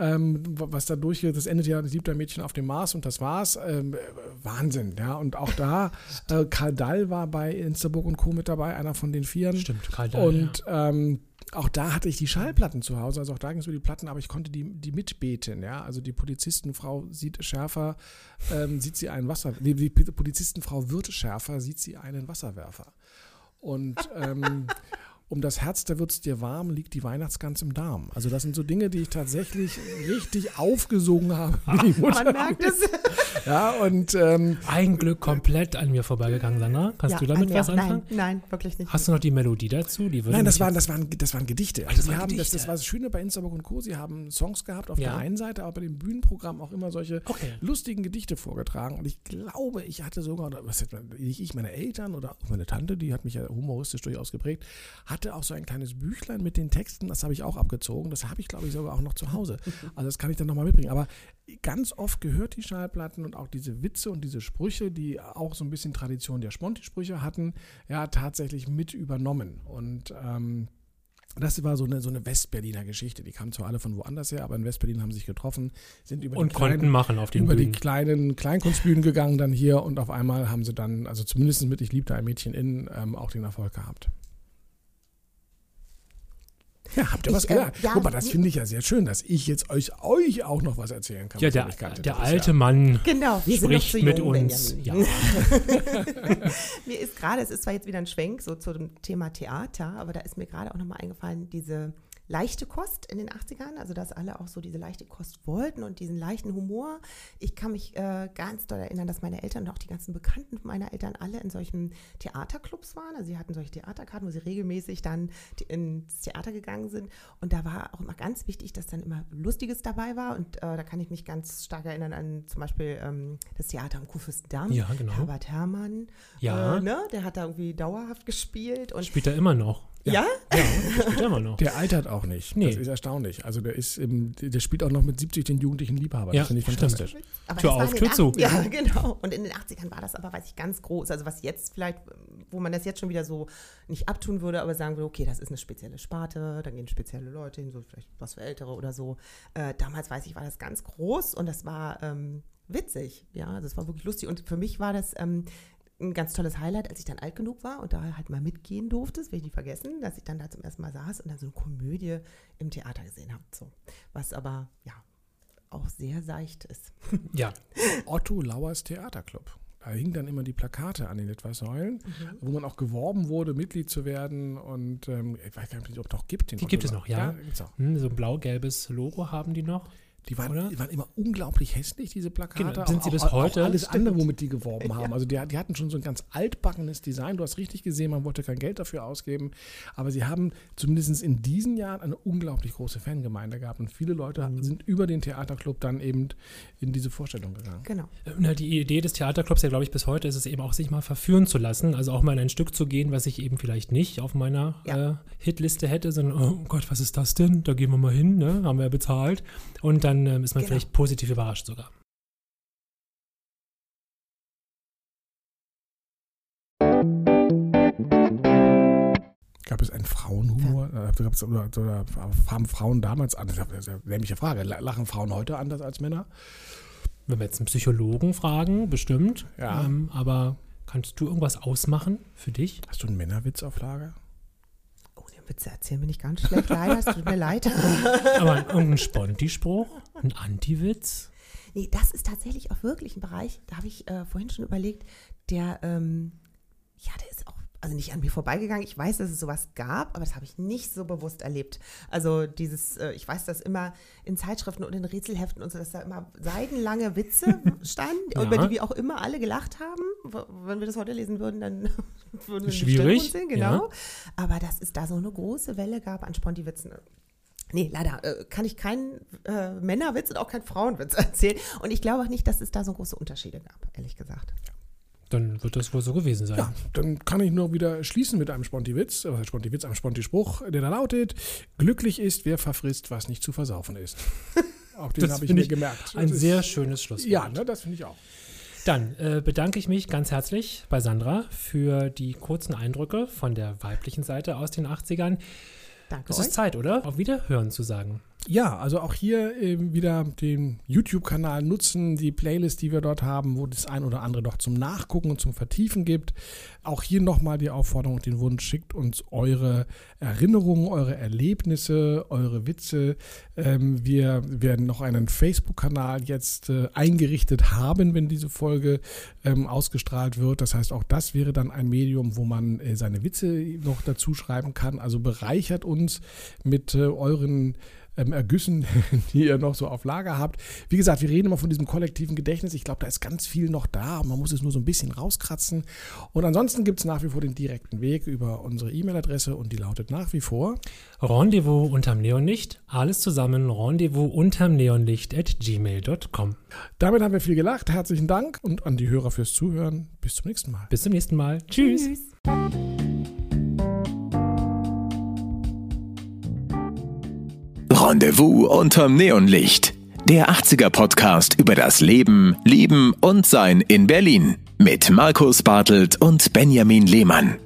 ähm, was da durchgeht. Das endet ja, das liebt ein Mädchen auf dem Mars und das war's. Ähm, Wahnsinn, ja. Und auch da, äh, Karl Dall war bei Insterburg und Co. mit dabei, einer von den Vieren. Stimmt, Karl Dall. Und ja. ähm, auch da hatte ich die Schallplatten zu Hause, also auch da ging es über die Platten, aber ich konnte die, die mitbeten, ja. Also die Polizistenfrau sieht schärfer, ähm, sieht sie einen Wasser, die, die Polizistenfrau wird schärfer, sieht sie einen Wasserwerfer. Und ähm, um das Herz, da wird es dir warm, liegt die Weihnachtsgans im Darm. Also das sind so Dinge, die ich tatsächlich richtig aufgesogen habe. [laughs] Mutter. Man merkt es. Ja, und ähm, ein Glück komplett an mir vorbeigegangen, Sandra. Kannst ja, du damit was anfangen? Nein, nein, wirklich nicht. Hast du noch die Melodie dazu? Die nein, das waren, das, waren, das waren Gedichte. Also das, sie haben, Gedichte. Das, das war das Schöne bei Instagram und Co. Sie haben Songs gehabt auf ja. der einen Seite, aber bei dem Bühnenprogramm auch immer solche okay. lustigen Gedichte vorgetragen. Und ich glaube, ich hatte sogar, was nicht ich, meine Eltern oder auch meine Tante, die hat mich ja humoristisch durchaus geprägt, hat hatte auch so ein kleines Büchlein mit den Texten, das habe ich auch abgezogen. Das habe ich, glaube ich, sogar auch noch zu Hause. [laughs] Also das kann ich dann nochmal mitbringen. Aber ganz oft gehört die Schallplatten und auch diese Witze und diese Sprüche, die auch so ein bisschen Tradition der Sponti-Sprüche hatten, ja, tatsächlich mit übernommen. Und ähm, das war so eine, so eine Westberliner Geschichte. Die kamen zwar alle von woanders her, aber in Westberlin haben sie sich getroffen, sind über, und die, kleinen, machen auf über die kleinen Kleinkunstbühnen gegangen dann hier und auf einmal haben sie dann, also zumindest mit Ich liebte ein Mädchen in, ähm, auch den Erfolg gehabt. Ja, habt ihr ich, was gelernt? Äh, ja, Guck mal, das finde ich ja sehr schön, dass ich jetzt euch, euch auch noch was erzählen kann. Ja, der, der alte Mann genau, spricht jung, mit uns. Ja. [laughs] Mir ist gerade, es ist zwar jetzt wieder ein Schwenk so zum Thema Theater, aber da ist mir gerade auch nochmal eingefallen, diese leichte Kost in den 80ern, also dass alle auch so diese leichte Kost wollten und diesen leichten Humor. Ich kann mich äh, ganz doll erinnern, dass meine Eltern und auch die ganzen Bekannten meiner Eltern alle in solchen Theaterclubs waren. Also sie hatten solche Theaterkarten, wo sie regelmäßig dann ins Theater gegangen sind. Und da war auch immer ganz wichtig, dass dann immer Lustiges dabei war. Und äh, da kann ich mich ganz stark erinnern an zum Beispiel ähm, das Theater am Kurfürstendamm. Ja, genau. Herbert Herrmann. Ja. Äh, ne? Der hat da irgendwie dauerhaft gespielt. Und Spielt er immer noch. Ja? Ja, ja spielt immer noch. Der altert auch nicht. Nee. Das ist erstaunlich. Also der ist im, der spielt auch noch mit 70 den jugendlichen Liebhaber. Ja, das finde ich fantastisch. Aber Tür auf, Tür zu. Ja, genau. Und in den 80ern war das aber, weiß ich, ganz groß. Also was jetzt vielleicht, wo man das jetzt schon wieder so nicht abtun würde, aber sagen würde, okay, das ist eine spezielle Sparte, dann gehen spezielle Leute hin, so vielleicht was für Ältere oder so. Äh, damals, weiß ich, war das ganz groß und das war ähm, witzig. Ja, das war wirklich lustig. Und für mich war das ähm, ein ganz tolles Highlight, als ich dann alt genug war und da halt mal mitgehen durfte, das werde ich nie vergessen, dass ich dann da zum ersten Mal saß und dann so eine Komödie im Theater gesehen habe. So. Was aber, ja, auch sehr seicht ist. [laughs] Ja. Otto Lauers Theaterclub. Da hingen dann immer die Plakate an den Litfaßsäulen, Mhm. wo man auch geworben wurde, Mitglied zu werden. Und ähm, ich weiß gar nicht, ob es noch gibt. Den Die gibt es Otto- noch, ja. gibt's auch. Hm, so ein blau-gelbes Logo haben die noch. Die waren, Oder? die waren immer unglaublich hässlich, diese Plakate. Genau, sind sie bis auch, heute? Auch alles Stimmt. andere, womit die geworben haben. Also die, die hatten schon so ein ganz altbackenes Design. Du hast richtig gesehen, man wollte kein Geld dafür ausgeben. Aber sie haben zumindest in diesen Jahren eine unglaublich große Fangemeinde gehabt. Und viele Leute Mhm. sind über den Theaterclub dann eben in diese Vorstellung gegangen. Genau. Äh, Na, die Idee des Theaterclubs, ja, glaube ich, bis heute ist es eben auch, sich mal verführen zu lassen. Also auch mal in ein Stück zu gehen, was ich eben vielleicht nicht auf meiner Ja. äh, Hitliste hätte, sondern, oh Gott, was ist das denn? Da gehen wir mal hin, ne? haben wir ja bezahlt. Und dann ähm, ist man Genau. vielleicht positiv überrascht sogar. Gab es einen Frauenhumor? Äh, gab's- Oder, oder haben Frauen damals anders? Das ist eine nämliche Frage. Lachen Frauen heute anders als Männer? Wenn wir jetzt einen Psychologen fragen, bestimmt. Ja. Ähm, aber kannst du irgendwas ausmachen für dich? Hast du einen Männerwitz auf Lager? Witze erzählen bin ich ganz schlecht. Leider, es tut mir leid. [laughs] Aber irgendein Sponti-Spruch? Ein Anti-Witz? Nee, das ist tatsächlich auch wirklich ein Bereich, da habe ich äh, vorhin schon überlegt, der, ähm, ja, der ist auch, also nicht an mir vorbeigegangen. Ich weiß, dass es sowas gab, aber das habe ich nicht so bewusst erlebt. Also dieses, äh, ich weiß, dass immer in Zeitschriften und in Rätselheften und so, dass da immer seidenlange Witze [laughs] standen, Ja. über die wir auch immer alle gelacht haben. Wenn wir das heute lesen würden, dann [laughs] würden wir Schwierig, sehen, genau. Aber dass es da so eine große Welle gab an Sponti-Witzen. Nee, leider äh, kann ich keinen äh, Männerwitz und auch keinen Frauenwitz [laughs] erzählen. Und ich glaube auch nicht, dass es da so große Unterschiede gab, ehrlich gesagt. Dann wird das wohl so gewesen sein. Ja, dann kann ich nur wieder schließen mit einem Sponti-Witz, äh, Sponti-Witz, einem Sponti-Spruch, der da lautet: Glücklich ist, wer verfrisst, was nicht zu versaufen ist. [laughs] Auch den Das habe ich mir ich gemerkt. Ein Das ist- sehr schönes Schlusswort. Ja, ne, das finde ich auch. Dann äh, bedanke ich mich ganz herzlich bei Sandra für die kurzen Eindrücke von der weiblichen Seite aus den 80ern. Danke Es euch. ist Zeit, oder? Auf Wiederhören zu sagen. Ja, also auch hier eben wieder den YouTube-Kanal nutzen, die Playlist, die wir dort haben, wo das ein oder andere noch zum Nachgucken und zum Vertiefen gibt. Auch hier nochmal die Aufforderung und den Wunsch, schickt uns eure Erinnerungen, eure Erlebnisse, eure Witze. Ähm, wir werden noch einen Facebook-Kanal jetzt äh, eingerichtet haben, wenn diese Folge ähm, ausgestrahlt wird. Das heißt, auch das wäre dann ein Medium, wo man äh, seine Witze noch dazu schreiben kann. Also bereichert uns mit äh, euren ähm, Ergüssen, [laughs] die ihr noch so auf Lager habt. Wie gesagt, wir reden immer von diesem kollektiven Gedächtnis. Ich glaube, da ist ganz viel noch da. Man muss es nur so ein bisschen rauskratzen. Und ansonsten gibt es nach wie vor den direkten Weg über unsere E-Mail-Adresse und die lautet nach wie vor. Rendezvous unterm Neonlicht. Alles zusammen. Rendezvous unterm Neonlicht at gmail.com. Damit haben wir viel gelacht. Herzlichen Dank und an die Hörer fürs Zuhören. Bis zum nächsten Mal. Bis zum nächsten Mal. Tschüss. Rendezvous unterm Neonlicht. Der 80er Podcast über das Leben, Lieben und Sein in Berlin. Mit Markus Bartelt und Benjamin Lehmann.